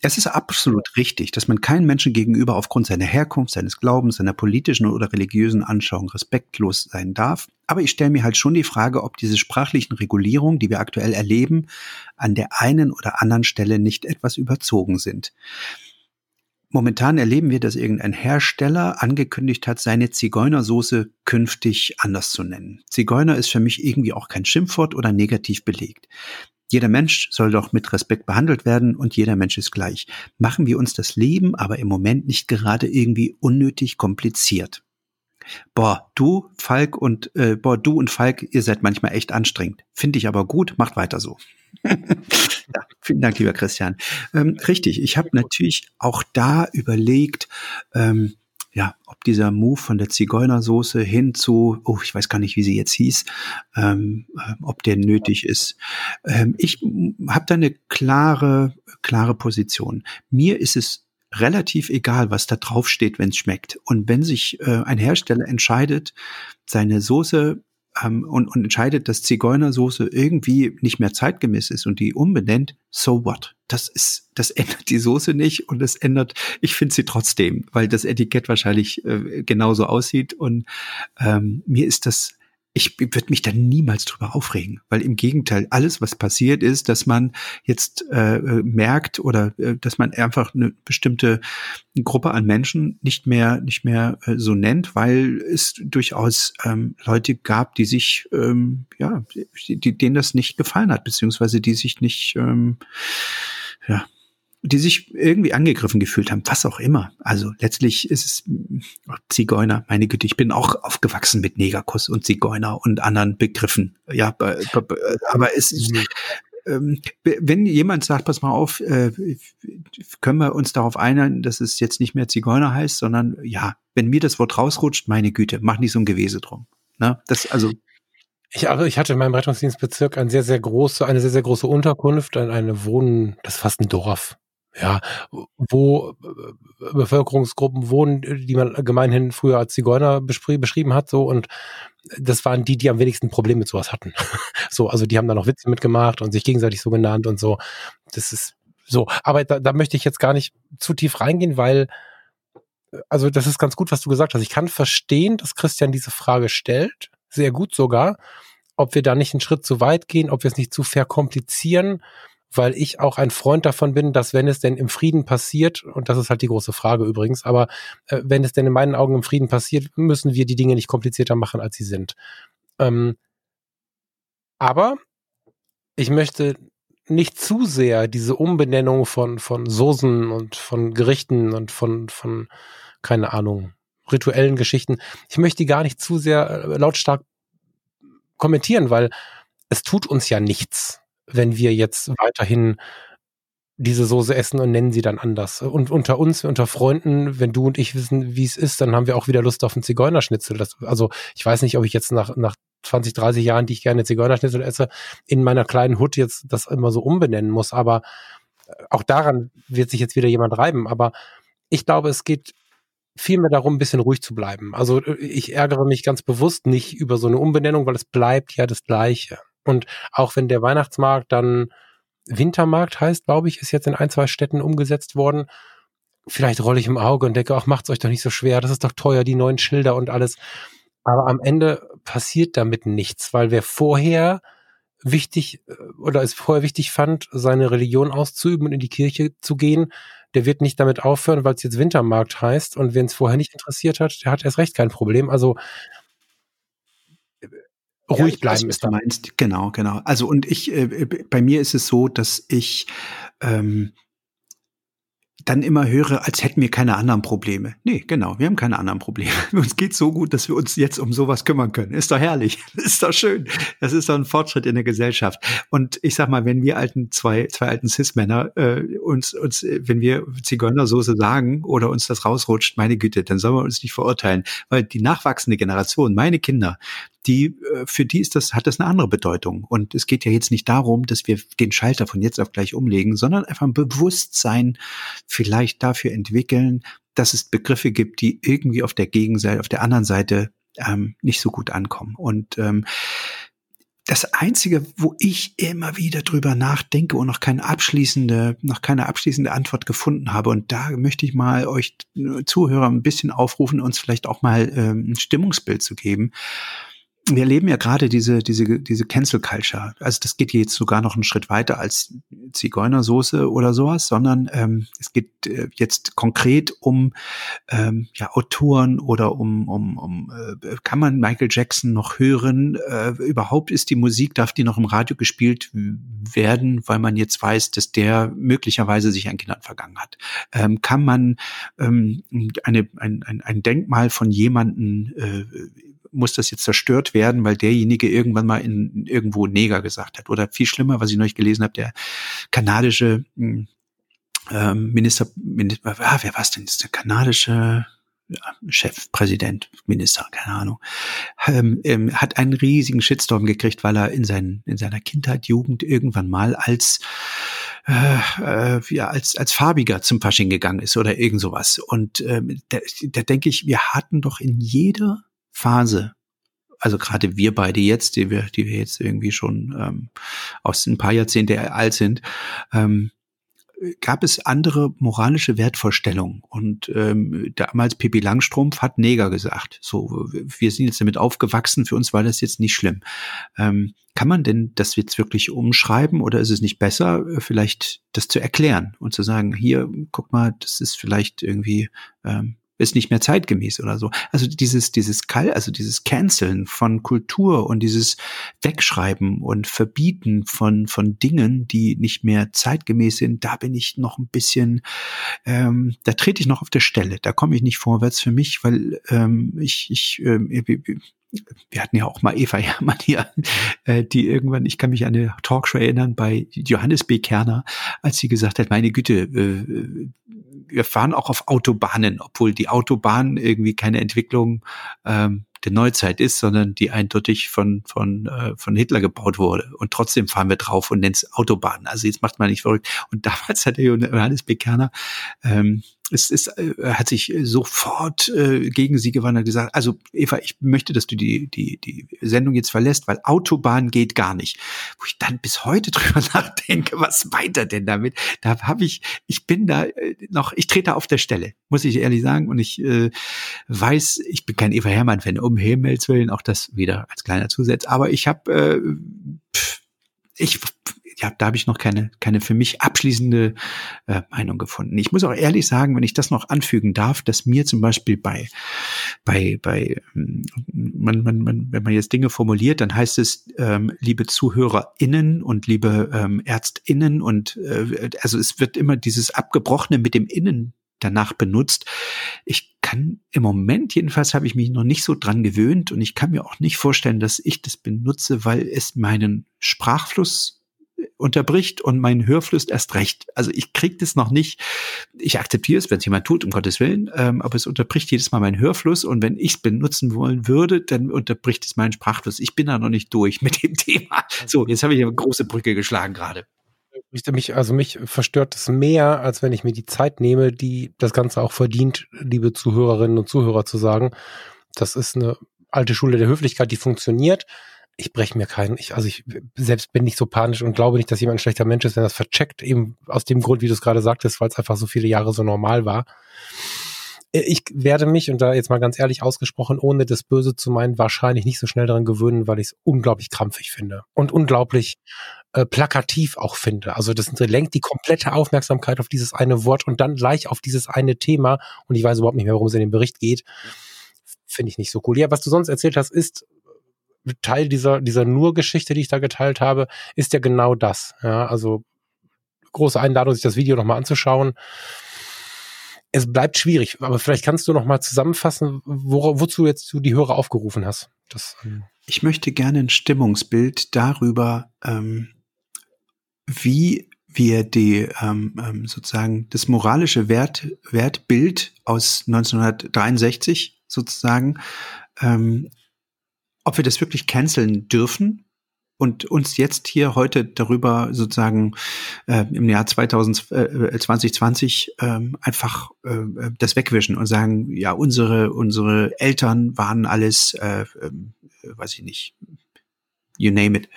[SPEAKER 3] Es ist absolut richtig, dass man keinen Menschen gegenüber aufgrund seiner Herkunft, seines Glaubens, seiner politischen oder religiösen Anschauung respektlos sein darf. Aber ich stelle mir halt schon die Frage, ob diese sprachlichen Regulierungen, die wir aktuell erleben, an der einen oder anderen Stelle nicht etwas überzogen sind. Momentan erleben wir, dass irgendein Hersteller angekündigt hat, seine Zigeunersoße künftig anders zu nennen. Zigeuner ist für mich irgendwie auch kein Schimpfwort oder negativ belegt. Jeder Mensch soll doch mit Respekt behandelt werden und jeder Mensch ist gleich. Machen wir uns das Leben aber im Moment nicht gerade irgendwie unnötig kompliziert. Boah, du, Falk und äh, boah, du und Falk, ihr seid manchmal echt anstrengend. Finde ich aber gut, macht weiter so. ja, vielen Dank, lieber Christian. Ähm, richtig, ich habe natürlich auch da überlegt, ähm, ja, ob dieser Move von der Zigeunersoße hin zu, oh, ich weiß gar nicht, wie sie jetzt hieß, ähm, äh, ob der nötig ist. Ähm, ich habe da eine klare, klare Position. Mir ist es relativ egal, was da drauf steht, wenn es schmeckt. Und wenn sich äh, ein Hersteller entscheidet, seine Soße ähm, und, und entscheidet, dass Zigeunersoße irgendwie nicht mehr zeitgemäß ist und die umbenennt, so what? Das ist, das ändert die Soße nicht und es ändert, ich finde sie trotzdem, weil das Etikett wahrscheinlich äh, genauso aussieht und ähm, mir ist das ich würde mich da niemals drüber aufregen, weil im Gegenteil, alles, was passiert ist, dass man jetzt äh, äh, merkt oder äh, dass man einfach eine bestimmte Gruppe an Menschen nicht mehr nicht mehr äh, so nennt, weil es durchaus ähm, Leute gab, die sich ähm, ja, die, denen das nicht gefallen hat, beziehungsweise die sich nicht ähm, ja, die sich irgendwie angegriffen gefühlt haben, was auch immer. Also letztlich ist es Zigeuner, meine Güte, ich bin auch aufgewachsen mit Negerkuss und Zigeuner und anderen Begriffen. Ja, aber es ist, mhm. ähm, wenn jemand sagt, pass mal auf, äh, können wir uns darauf einigen, dass es jetzt nicht mehr Zigeuner heißt, sondern ja, wenn mir das Wort rausrutscht, meine Güte, mach nicht so ein Gewese drum. Na, das also
[SPEAKER 2] ich, also ich hatte in meinem Rettungsdienstbezirk ein sehr, sehr große, eine sehr, sehr große Unterkunft, eine Wohnen, das ist fast ein Dorf ja, wo äh, Bevölkerungsgruppen wohnen, die man gemeinhin früher als Zigeuner beschrieben hat, so und das waren die, die am wenigsten Probleme mit sowas hatten. so, also die haben da noch Witze mitgemacht und sich gegenseitig so genannt und so. Das ist so, aber da, da möchte ich jetzt gar nicht zu tief reingehen, weil also das ist ganz gut, was du gesagt hast. Ich kann verstehen, dass Christian diese Frage stellt, sehr gut sogar, ob wir da nicht einen Schritt zu weit gehen, ob wir es nicht zu verkomplizieren weil ich auch ein Freund davon bin, dass wenn es denn im Frieden passiert, und das ist halt die große Frage übrigens, aber äh, wenn es denn in meinen Augen im Frieden passiert, müssen wir die Dinge nicht komplizierter machen, als sie sind. Ähm, aber ich möchte nicht zu sehr diese Umbenennung von, von Soßen und von Gerichten und von, von, keine Ahnung, rituellen Geschichten. Ich möchte die gar nicht zu sehr äh, lautstark kommentieren, weil es tut uns ja nichts wenn wir jetzt weiterhin diese Soße essen und nennen sie dann anders. Und unter uns, unter Freunden, wenn du und ich wissen, wie es ist, dann haben wir auch wieder Lust auf einen Zigeunerschnitzel. Das, also ich weiß nicht, ob ich jetzt nach, nach 20, 30 Jahren, die ich gerne Zigeunerschnitzel esse, in meiner kleinen Hut jetzt das immer so umbenennen muss. Aber äh, auch daran wird sich jetzt wieder jemand reiben. Aber ich glaube, es geht vielmehr darum, ein bisschen ruhig zu bleiben. Also äh, ich ärgere mich ganz bewusst nicht über so eine Umbenennung, weil es bleibt ja das Gleiche. Und auch wenn der Weihnachtsmarkt dann Wintermarkt heißt, glaube ich, ist jetzt in ein, zwei Städten umgesetzt worden. Vielleicht rolle ich im Auge und denke, ach, macht's euch doch nicht so schwer, das ist doch teuer, die neuen Schilder und alles. Aber am Ende passiert damit nichts, weil wer vorher wichtig äh, oder es vorher wichtig fand, seine Religion auszuüben und in die Kirche zu gehen, der wird nicht damit aufhören, weil es jetzt Wintermarkt heißt. Und wenn es vorher nicht interessiert hat, der hat erst recht kein Problem. Also ruhig ja, bleiben weiß, ist
[SPEAKER 3] da. meinst. Genau, genau. Also und ich, äh, bei mir ist es so, dass ich ähm, dann immer höre, als hätten wir keine anderen Probleme. Nee, genau, wir haben keine anderen Probleme. Uns geht so gut, dass wir uns jetzt um sowas kümmern können. Ist doch herrlich. Ist doch schön. Das ist doch ein Fortschritt in der Gesellschaft. Und ich sag mal, wenn wir alten zwei, zwei alten Cis-Männer äh, uns, uns, wenn wir Zigeunersoße sagen oder uns das rausrutscht, meine Güte, dann sollen wir uns nicht verurteilen. Weil die nachwachsende Generation, meine Kinder, die, äh, für die ist das, hat das eine andere Bedeutung. Und es geht ja jetzt nicht darum, dass wir den Schalter von jetzt auf gleich umlegen, sondern einfach ein Bewusstsein vielleicht dafür entwickeln, dass es Begriffe gibt, die irgendwie auf der Gegenseite, auf der anderen Seite ähm, nicht so gut ankommen. Und ähm, das einzige, wo ich immer wieder drüber nachdenke und noch keine abschließende, noch keine abschließende Antwort gefunden habe, und da möchte ich mal euch Zuhörer ein bisschen aufrufen, uns vielleicht auch mal ähm, ein Stimmungsbild zu geben wir erleben ja gerade diese, diese, diese Cancel Culture. Also das geht jetzt sogar noch einen Schritt weiter als Zigeunersoße oder sowas, sondern ähm, es geht äh, jetzt konkret um ähm, ja, Autoren oder um, um, um äh, kann man Michael Jackson noch hören? Äh, überhaupt ist die Musik, darf die noch im Radio gespielt werden, weil man jetzt weiß, dass der möglicherweise sich an Kindern vergangen hat? Ähm, kann man ähm, eine, ein, ein, ein Denkmal von jemanden äh, muss das jetzt zerstört werden, weil derjenige irgendwann mal in irgendwo Neger gesagt hat. Oder viel schlimmer, was ich neulich gelesen habe, der kanadische hm, ähm, Minister, Minister ah, wer war es denn? Das ist der kanadische Chef, Präsident, Minister, keine Ahnung, ähm, ähm, hat einen riesigen Shitstorm gekriegt, weil er in, seinen, in seiner Kindheit, Jugend irgendwann mal als äh, äh, ja, als, als Farbiger zum Fasching gegangen ist oder irgend sowas. Und ähm, da, da denke ich, wir hatten doch in jeder Phase, also gerade wir beide jetzt, die wir, die wir jetzt irgendwie schon ähm, aus ein paar Jahrzehnte alt sind, ähm, gab es andere moralische Wertvorstellungen. Und ähm, damals Pippi Langstrumpf hat Neger gesagt. So, wir sind jetzt damit aufgewachsen, für uns war das jetzt nicht schlimm. Ähm, kann man denn das jetzt wirklich umschreiben oder ist es nicht besser, vielleicht das zu erklären und zu sagen, hier, guck mal, das ist vielleicht irgendwie ähm, ist nicht mehr zeitgemäß oder so. Also dieses, dieses Kall, also dieses Canceln von Kultur und dieses Wegschreiben und Verbieten von, von Dingen, die nicht mehr zeitgemäß sind, da bin ich noch ein bisschen, ähm, da trete ich noch auf der Stelle. Da komme ich nicht vorwärts für mich, weil ähm, ich, ich, ähm, wir hatten ja auch mal Eva Hermann hier, äh, die irgendwann, ich kann mich an eine Talkshow erinnern bei Johannes B. Kerner, als sie gesagt hat, meine Güte, äh, wir fahren auch auf Autobahnen, obwohl die Autobahn irgendwie keine Entwicklung ähm, der Neuzeit ist, sondern die eindeutig von, von, äh, von Hitler gebaut wurde. Und trotzdem fahren wir drauf und nennen es Autobahn. Also jetzt macht man nicht verrückt. Und damals hat der Johannes Bekerner ähm, es ist, äh, hat sich sofort äh, gegen sie gewandt und gesagt, also Eva, ich möchte, dass du die, die, die Sendung jetzt verlässt, weil Autobahn geht gar nicht. Wo ich dann bis heute drüber nachdenke, was meint er denn damit? Da habe ich, ich bin da äh, noch, ich trete auf der Stelle, muss ich ehrlich sagen. Und ich äh, weiß, ich bin kein Eva Hermann-Fan, um Himmels Willen, auch das wieder als kleiner Zusatz. Aber ich habe, äh, ich ja, da habe ich noch keine, keine für mich abschließende äh, Meinung gefunden. Ich muss auch ehrlich sagen, wenn ich das noch anfügen darf, dass mir zum Beispiel bei, bei, bei, ähm, man, man, man, wenn man jetzt Dinge formuliert, dann heißt es, ähm, liebe ZuhörerInnen und liebe ähm, ÄrztInnen und äh, also es wird immer dieses Abgebrochene mit dem Innen danach benutzt. Ich kann im Moment jedenfalls habe ich mich noch nicht so dran gewöhnt und ich kann mir auch nicht vorstellen, dass ich das benutze, weil es meinen Sprachfluss unterbricht und mein Hörfluss erst recht. Also ich kriege das noch nicht. Ich akzeptiere es, wenn es jemand tut, um Gottes Willen, ähm, aber es unterbricht jedes Mal meinen Hörfluss und wenn ich es benutzen wollen würde, dann unterbricht es meinen Sprachfluss. Ich bin da noch nicht durch mit dem Thema. So, jetzt habe ich eine große Brücke geschlagen gerade.
[SPEAKER 2] Mich, also mich verstört es mehr, als wenn ich mir die Zeit nehme, die das Ganze auch verdient, liebe Zuhörerinnen und Zuhörer zu sagen. Das ist eine alte Schule der Höflichkeit, die funktioniert ich breche mir keinen, ich, also ich selbst bin nicht so panisch und glaube nicht, dass jemand ein schlechter Mensch ist, wenn das vercheckt, eben aus dem Grund, wie du es gerade sagtest, weil es einfach so viele Jahre so normal war. Äh, ich werde mich, und da jetzt mal ganz ehrlich ausgesprochen, ohne das Böse zu meinen, wahrscheinlich nicht so schnell daran gewöhnen, weil ich es unglaublich krampfig finde und unglaublich äh, plakativ auch finde. Also das lenkt die komplette Aufmerksamkeit auf dieses eine Wort und dann gleich auf dieses eine Thema und ich weiß überhaupt nicht mehr, worum es in dem Bericht geht. Finde ich nicht so cool. Ja, was du sonst erzählt hast, ist Teil dieser, dieser Nur-Geschichte, die ich da geteilt habe, ist ja genau das. Ja, also große Einladung, sich das Video nochmal anzuschauen. Es bleibt schwierig, aber vielleicht kannst du nochmal zusammenfassen, wo, wozu jetzt du die Hörer aufgerufen hast. Das,
[SPEAKER 3] ähm ich möchte gerne ein Stimmungsbild darüber, ähm, wie wir die ähm, ähm sozusagen das moralische Wert, Wertbild aus 1963 sozusagen ähm, ob wir das wirklich canceln dürfen und uns jetzt hier heute darüber sozusagen äh, im Jahr 2000, äh, 2020 äh, einfach das wegwischen und sagen, ja, unsere, unsere Eltern waren alles, äh, äh, weiß ich nicht, you name it,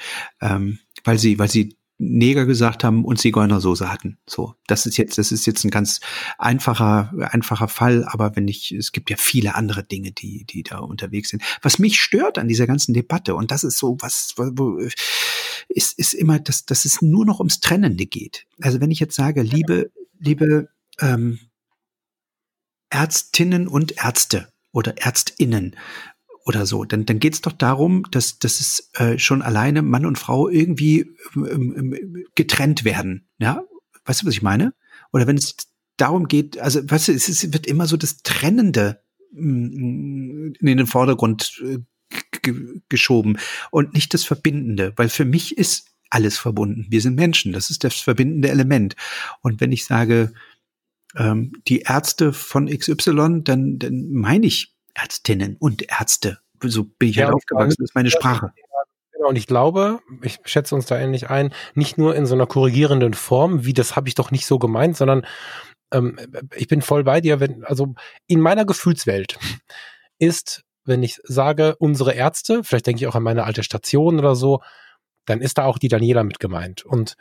[SPEAKER 3] ähm, weil sie, weil sie Neger gesagt haben und Zigeunersoße hatten. So, das ist jetzt, das ist jetzt ein ganz einfacher, einfacher Fall, aber wenn ich, es gibt ja viele andere Dinge, die, die da unterwegs sind. Was mich stört an dieser ganzen Debatte, und das ist so was, wo, ist, ist immer, dass, dass es nur noch ums Trennende geht. Also wenn ich jetzt sage, liebe, liebe ähm, Ärztinnen und Ärzte oder Ärztinnen, oder so, dann, dann geht es doch darum, dass, dass es äh, schon alleine Mann und Frau irgendwie ähm, ähm, getrennt werden. Ja, weißt du, was ich meine? Oder wenn es darum geht, also weißt du, es, es wird immer so das Trennende mm, in den Vordergrund äh, geschoben und nicht das Verbindende, weil für mich ist alles verbunden. Wir sind Menschen, das ist das verbindende Element. Und wenn ich sage, ähm, die Ärzte von XY, dann, dann meine ich Ärztinnen und Ärzte. So bin ich ja, halt aufgewachsen, das ist meine Sprache.
[SPEAKER 2] Genau, und ich glaube, ich schätze uns da ähnlich ein, nicht nur in so einer korrigierenden Form, wie das habe ich doch nicht so gemeint, sondern ähm, ich bin voll bei dir, wenn, also in meiner Gefühlswelt ist, wenn ich sage, unsere Ärzte, vielleicht denke ich auch an meine alte Station oder so, dann ist da auch die Daniela mit gemeint. Und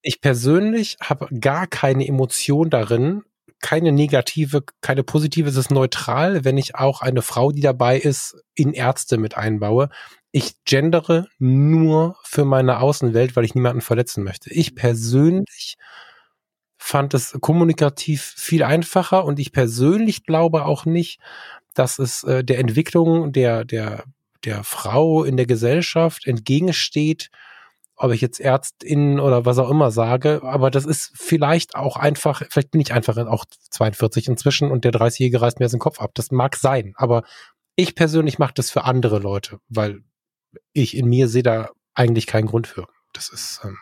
[SPEAKER 2] ich persönlich habe gar keine Emotion darin, keine negative, keine positive, es ist neutral, wenn ich auch eine Frau, die dabei ist, in Ärzte mit einbaue. Ich gendere nur für meine Außenwelt, weil ich niemanden verletzen möchte. Ich persönlich fand es kommunikativ viel einfacher und ich persönlich glaube auch nicht, dass es äh, der Entwicklung der, der, der Frau in der Gesellschaft entgegensteht, ob ich jetzt Ärztin oder was auch immer sage, aber das ist vielleicht auch einfach, vielleicht bin ich einfach auch 42 inzwischen und der 30-Jährige reißt mir jetzt den Kopf ab. Das mag sein, aber ich persönlich mache das für andere Leute, weil ich in mir sehe da eigentlich keinen Grund für. Das ist. Ähm,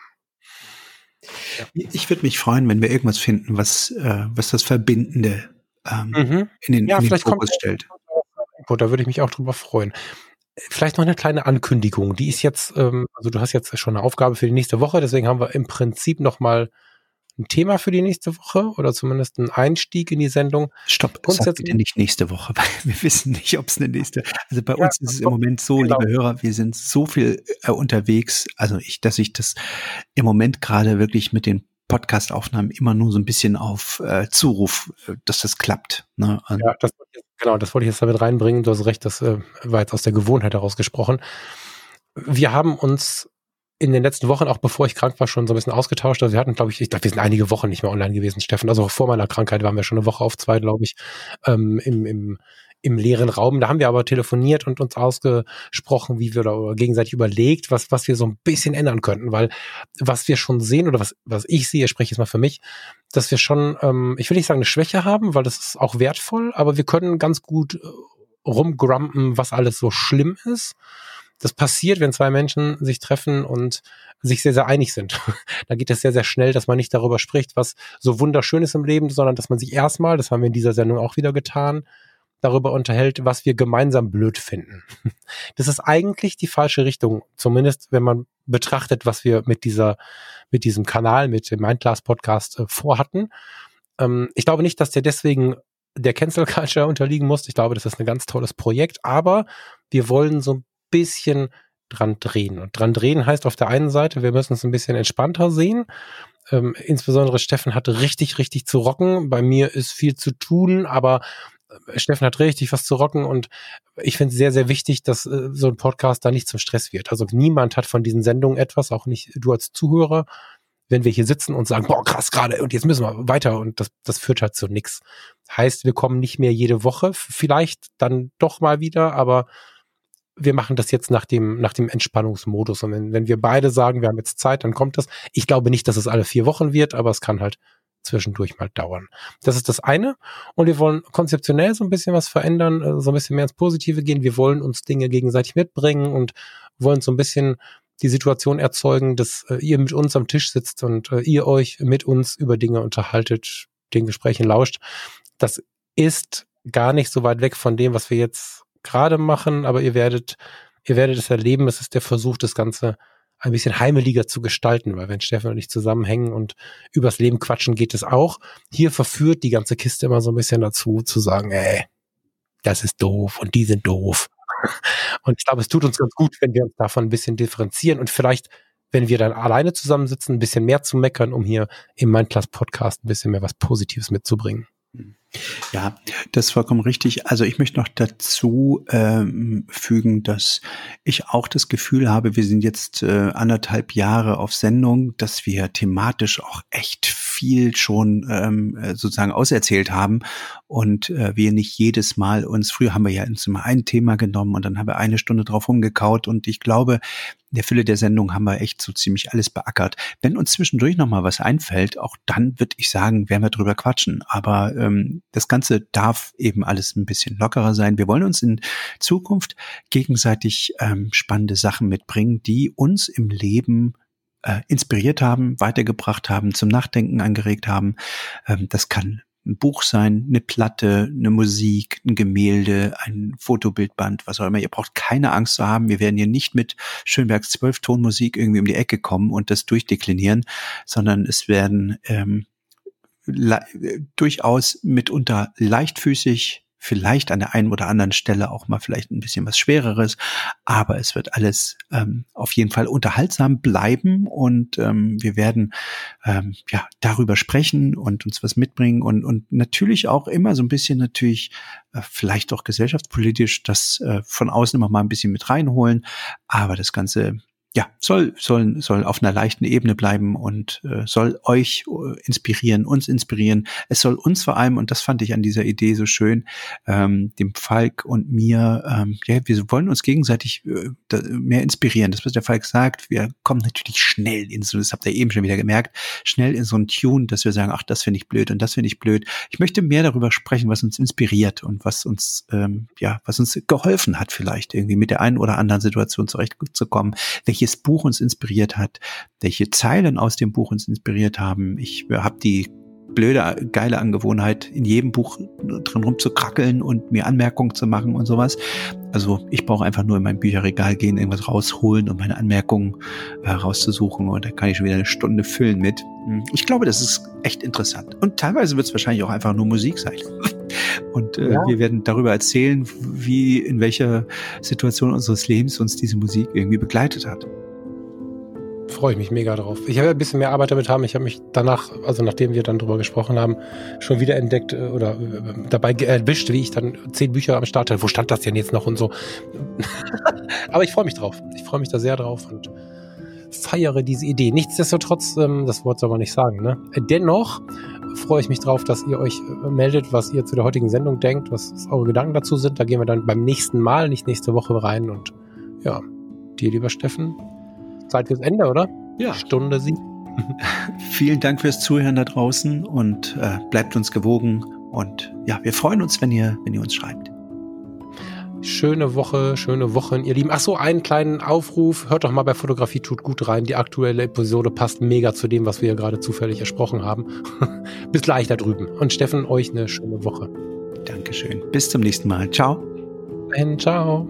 [SPEAKER 3] ja. Ich würde mich freuen, wenn wir irgendwas finden, was, äh, was das Verbindende ähm, mhm. in den, ja, in den Fokus stellt.
[SPEAKER 2] Da würde ich mich auch drüber freuen. Vielleicht noch eine kleine Ankündigung. Die ist jetzt, ähm, also du hast jetzt schon eine Aufgabe für die nächste Woche, deswegen haben wir im Prinzip noch mal ein Thema für die nächste Woche oder zumindest einen Einstieg in die Sendung.
[SPEAKER 3] Stopp, sag bitte nicht nächste Woche, weil wir wissen nicht, ob es eine nächste. Also bei ja, uns ist es im Moment so, genau. liebe Hörer, wir sind so viel äh, unterwegs, also ich, dass ich das im Moment gerade wirklich mit den Podcast-Aufnahmen immer nur so ein bisschen auf äh, Zuruf, äh, dass das klappt. Ne?
[SPEAKER 2] Ja, das, genau, das wollte ich jetzt damit reinbringen. Du hast recht, das äh, war jetzt aus der Gewohnheit heraus gesprochen. Wir haben uns in den letzten Wochen, auch bevor ich krank war, schon so ein bisschen ausgetauscht. Also wir hatten, glaube ich, ich glaube, wir sind einige Wochen nicht mehr online gewesen, Steffen. Also vor meiner Krankheit waren wir schon eine Woche auf zwei, glaube ich, ähm, im, im im leeren Raum. Da haben wir aber telefoniert und uns ausgesprochen, wie wir da gegenseitig überlegt, was, was wir so ein bisschen ändern könnten, weil was wir schon sehen oder was, was ich sehe, spreche jetzt mal für mich, dass wir schon, ähm, ich will nicht sagen eine Schwäche haben, weil das ist auch wertvoll, aber wir können ganz gut äh, rumgrumpen, was alles so schlimm ist das passiert, wenn zwei Menschen sich treffen und sich sehr, sehr einig sind. da geht es sehr, sehr schnell, dass man nicht darüber spricht, was so wunderschön ist im Leben, sondern dass man sich erstmal, das haben wir in dieser Sendung auch wieder getan, darüber unterhält, was wir gemeinsam blöd finden. Das ist eigentlich die falsche Richtung, zumindest wenn man betrachtet, was wir mit dieser, mit diesem Kanal, mit dem Mindclass Podcast äh, vorhatten. Ähm, ich glaube nicht, dass der deswegen der Cancel Culture unterliegen muss. Ich glaube, das ist ein ganz tolles Projekt, aber wir wollen so ein bisschen dran drehen. Und dran drehen heißt auf der einen Seite, wir müssen es ein bisschen entspannter sehen. Ähm, insbesondere Steffen hatte richtig, richtig zu rocken. Bei mir ist viel zu tun, aber Steffen hat richtig was zu rocken und ich finde es sehr, sehr wichtig, dass äh, so ein Podcast da nicht zum Stress wird. Also niemand hat von diesen Sendungen etwas, auch nicht du als Zuhörer, wenn wir hier sitzen und sagen, boah, krass gerade und jetzt müssen wir weiter und das, das führt halt zu nix. Heißt, wir kommen nicht mehr jede Woche, vielleicht dann doch mal wieder, aber wir machen das jetzt nach dem, nach dem Entspannungsmodus. Und wenn, wenn wir beide sagen, wir haben jetzt Zeit, dann kommt das. Ich glaube nicht, dass es alle vier Wochen wird, aber es kann halt zwischendurch mal dauern. Das ist das eine. Und wir wollen konzeptionell so ein bisschen was verändern, äh, so ein bisschen mehr ins Positive gehen. Wir wollen uns Dinge gegenseitig mitbringen und wollen so ein bisschen die Situation erzeugen, dass äh, ihr mit uns am Tisch sitzt und äh, ihr euch mit uns über Dinge unterhaltet, den Gesprächen lauscht. Das ist gar nicht so weit weg von dem, was wir jetzt gerade machen, aber ihr werdet, ihr werdet es erleben. Es ist der Versuch, das Ganze ein bisschen heimeliger zu gestalten, weil wenn Steffen und ich zusammenhängen und übers Leben quatschen, geht es auch. Hier verführt die ganze Kiste immer so ein bisschen dazu, zu sagen, ey, das ist doof und die sind doof. Und ich glaube, es tut uns ganz gut, wenn wir uns davon ein bisschen differenzieren und vielleicht, wenn wir dann alleine zusammensitzen, ein bisschen mehr zu meckern, um hier im Mindclass Podcast ein bisschen mehr was Positives mitzubringen.
[SPEAKER 3] Ja, das ist vollkommen richtig. Also ich möchte noch dazu ähm, fügen, dass ich auch das Gefühl habe, wir sind jetzt äh, anderthalb Jahre auf Sendung, dass wir thematisch auch echt viel schon ähm, äh, sozusagen auserzählt haben und äh, wir nicht jedes Mal uns, früher haben wir ja immer ein Thema genommen und dann haben wir eine Stunde drauf rumgekaut und ich glaube, in der Fülle der Sendung haben wir echt so ziemlich alles beackert. Wenn uns zwischendurch noch mal was einfällt, auch dann würde ich sagen, werden wir drüber quatschen. Aber ähm, das Ganze darf eben alles ein bisschen lockerer sein. Wir wollen uns in Zukunft gegenseitig ähm, spannende Sachen mitbringen, die uns im Leben äh, inspiriert haben, weitergebracht haben, zum Nachdenken angeregt haben. Ähm, das kann ein Buch sein, eine Platte, eine Musik, ein Gemälde, ein Fotobildband, was auch immer. Ihr braucht keine Angst zu haben. Wir werden hier nicht mit Schönbergs Zwölftonmusik irgendwie um die Ecke kommen und das durchdeklinieren, sondern es werden ähm, durchaus mitunter leichtfüßig vielleicht an der einen oder anderen Stelle auch mal vielleicht ein bisschen was Schwereres, aber es wird alles ähm, auf jeden Fall unterhaltsam bleiben und ähm, wir werden ähm, ja darüber sprechen und uns was mitbringen und und natürlich auch immer so ein bisschen natürlich äh, vielleicht auch gesellschaftspolitisch das äh, von außen immer mal ein bisschen mit reinholen, aber das ganze ja, soll, soll, soll auf einer leichten Ebene bleiben und äh, soll euch äh, inspirieren, uns inspirieren. Es soll uns vor allem, und das fand ich an dieser Idee so schön, ähm, dem Falk und mir, ähm, ja, wir wollen uns gegenseitig äh, mehr inspirieren. Das, was der Falk sagt, wir kommen natürlich schnell in so, das habt ihr eben schon wieder gemerkt, schnell in so ein Tune, dass wir sagen, ach, das finde ich blöd und das finde ich blöd. Ich möchte mehr darüber sprechen, was uns inspiriert und was uns, ähm, ja, was uns geholfen hat, vielleicht irgendwie mit der einen oder anderen Situation zurechtzukommen, welche welches Buch uns inspiriert hat, welche Zeilen aus dem Buch uns inspiriert haben. Ich habe die blöde, geile Angewohnheit, in jedem Buch drin rumzukrackeln und mir Anmerkungen zu machen und sowas. Also ich brauche einfach nur in mein Bücherregal gehen, irgendwas rausholen und meine Anmerkungen äh, rauszusuchen und da kann ich schon wieder eine Stunde füllen mit. Hm, ich glaube, das ist echt interessant. Und teilweise wird es wahrscheinlich auch einfach nur Musik sein. Und äh, ja. wir werden darüber erzählen, wie, in welcher Situation unseres Lebens uns diese Musik irgendwie begleitet hat
[SPEAKER 2] freue ich mich mega drauf. Ich habe ein bisschen mehr Arbeit damit haben. Ich habe mich danach, also nachdem wir dann drüber gesprochen haben, schon wieder entdeckt äh, oder äh, dabei erwischt, wie ich dann zehn Bücher am Start hatte. Wo stand das denn jetzt noch und so? Aber ich freue mich drauf. Ich freue mich da sehr drauf und feiere diese Idee. Nichtsdestotrotz, ähm, das Wort soll man nicht sagen, ne? Dennoch freue ich mich drauf, dass ihr euch äh, meldet, was ihr zu der heutigen Sendung denkt, was eure Gedanken dazu sind. Da gehen wir dann beim nächsten Mal, nicht nächste Woche rein und ja, dir, lieber Steffen, Zeit fürs Ende, oder?
[SPEAKER 3] Ja.
[SPEAKER 2] Stunde sieben.
[SPEAKER 3] Vielen Dank fürs Zuhören da draußen und äh, bleibt uns gewogen. Und ja, wir freuen uns, wenn ihr, wenn ihr uns schreibt.
[SPEAKER 2] Schöne Woche, schöne Wochen, ihr Lieben. Ach so, einen kleinen Aufruf. Hört doch mal bei Fotografie tut gut rein. Die aktuelle Episode passt mega zu dem, was wir hier gerade zufällig ersprochen haben. Bis gleich da drüben. Und Steffen, euch eine schöne Woche.
[SPEAKER 3] Dankeschön. Bis zum nächsten Mal. Ciao.
[SPEAKER 2] Ciao.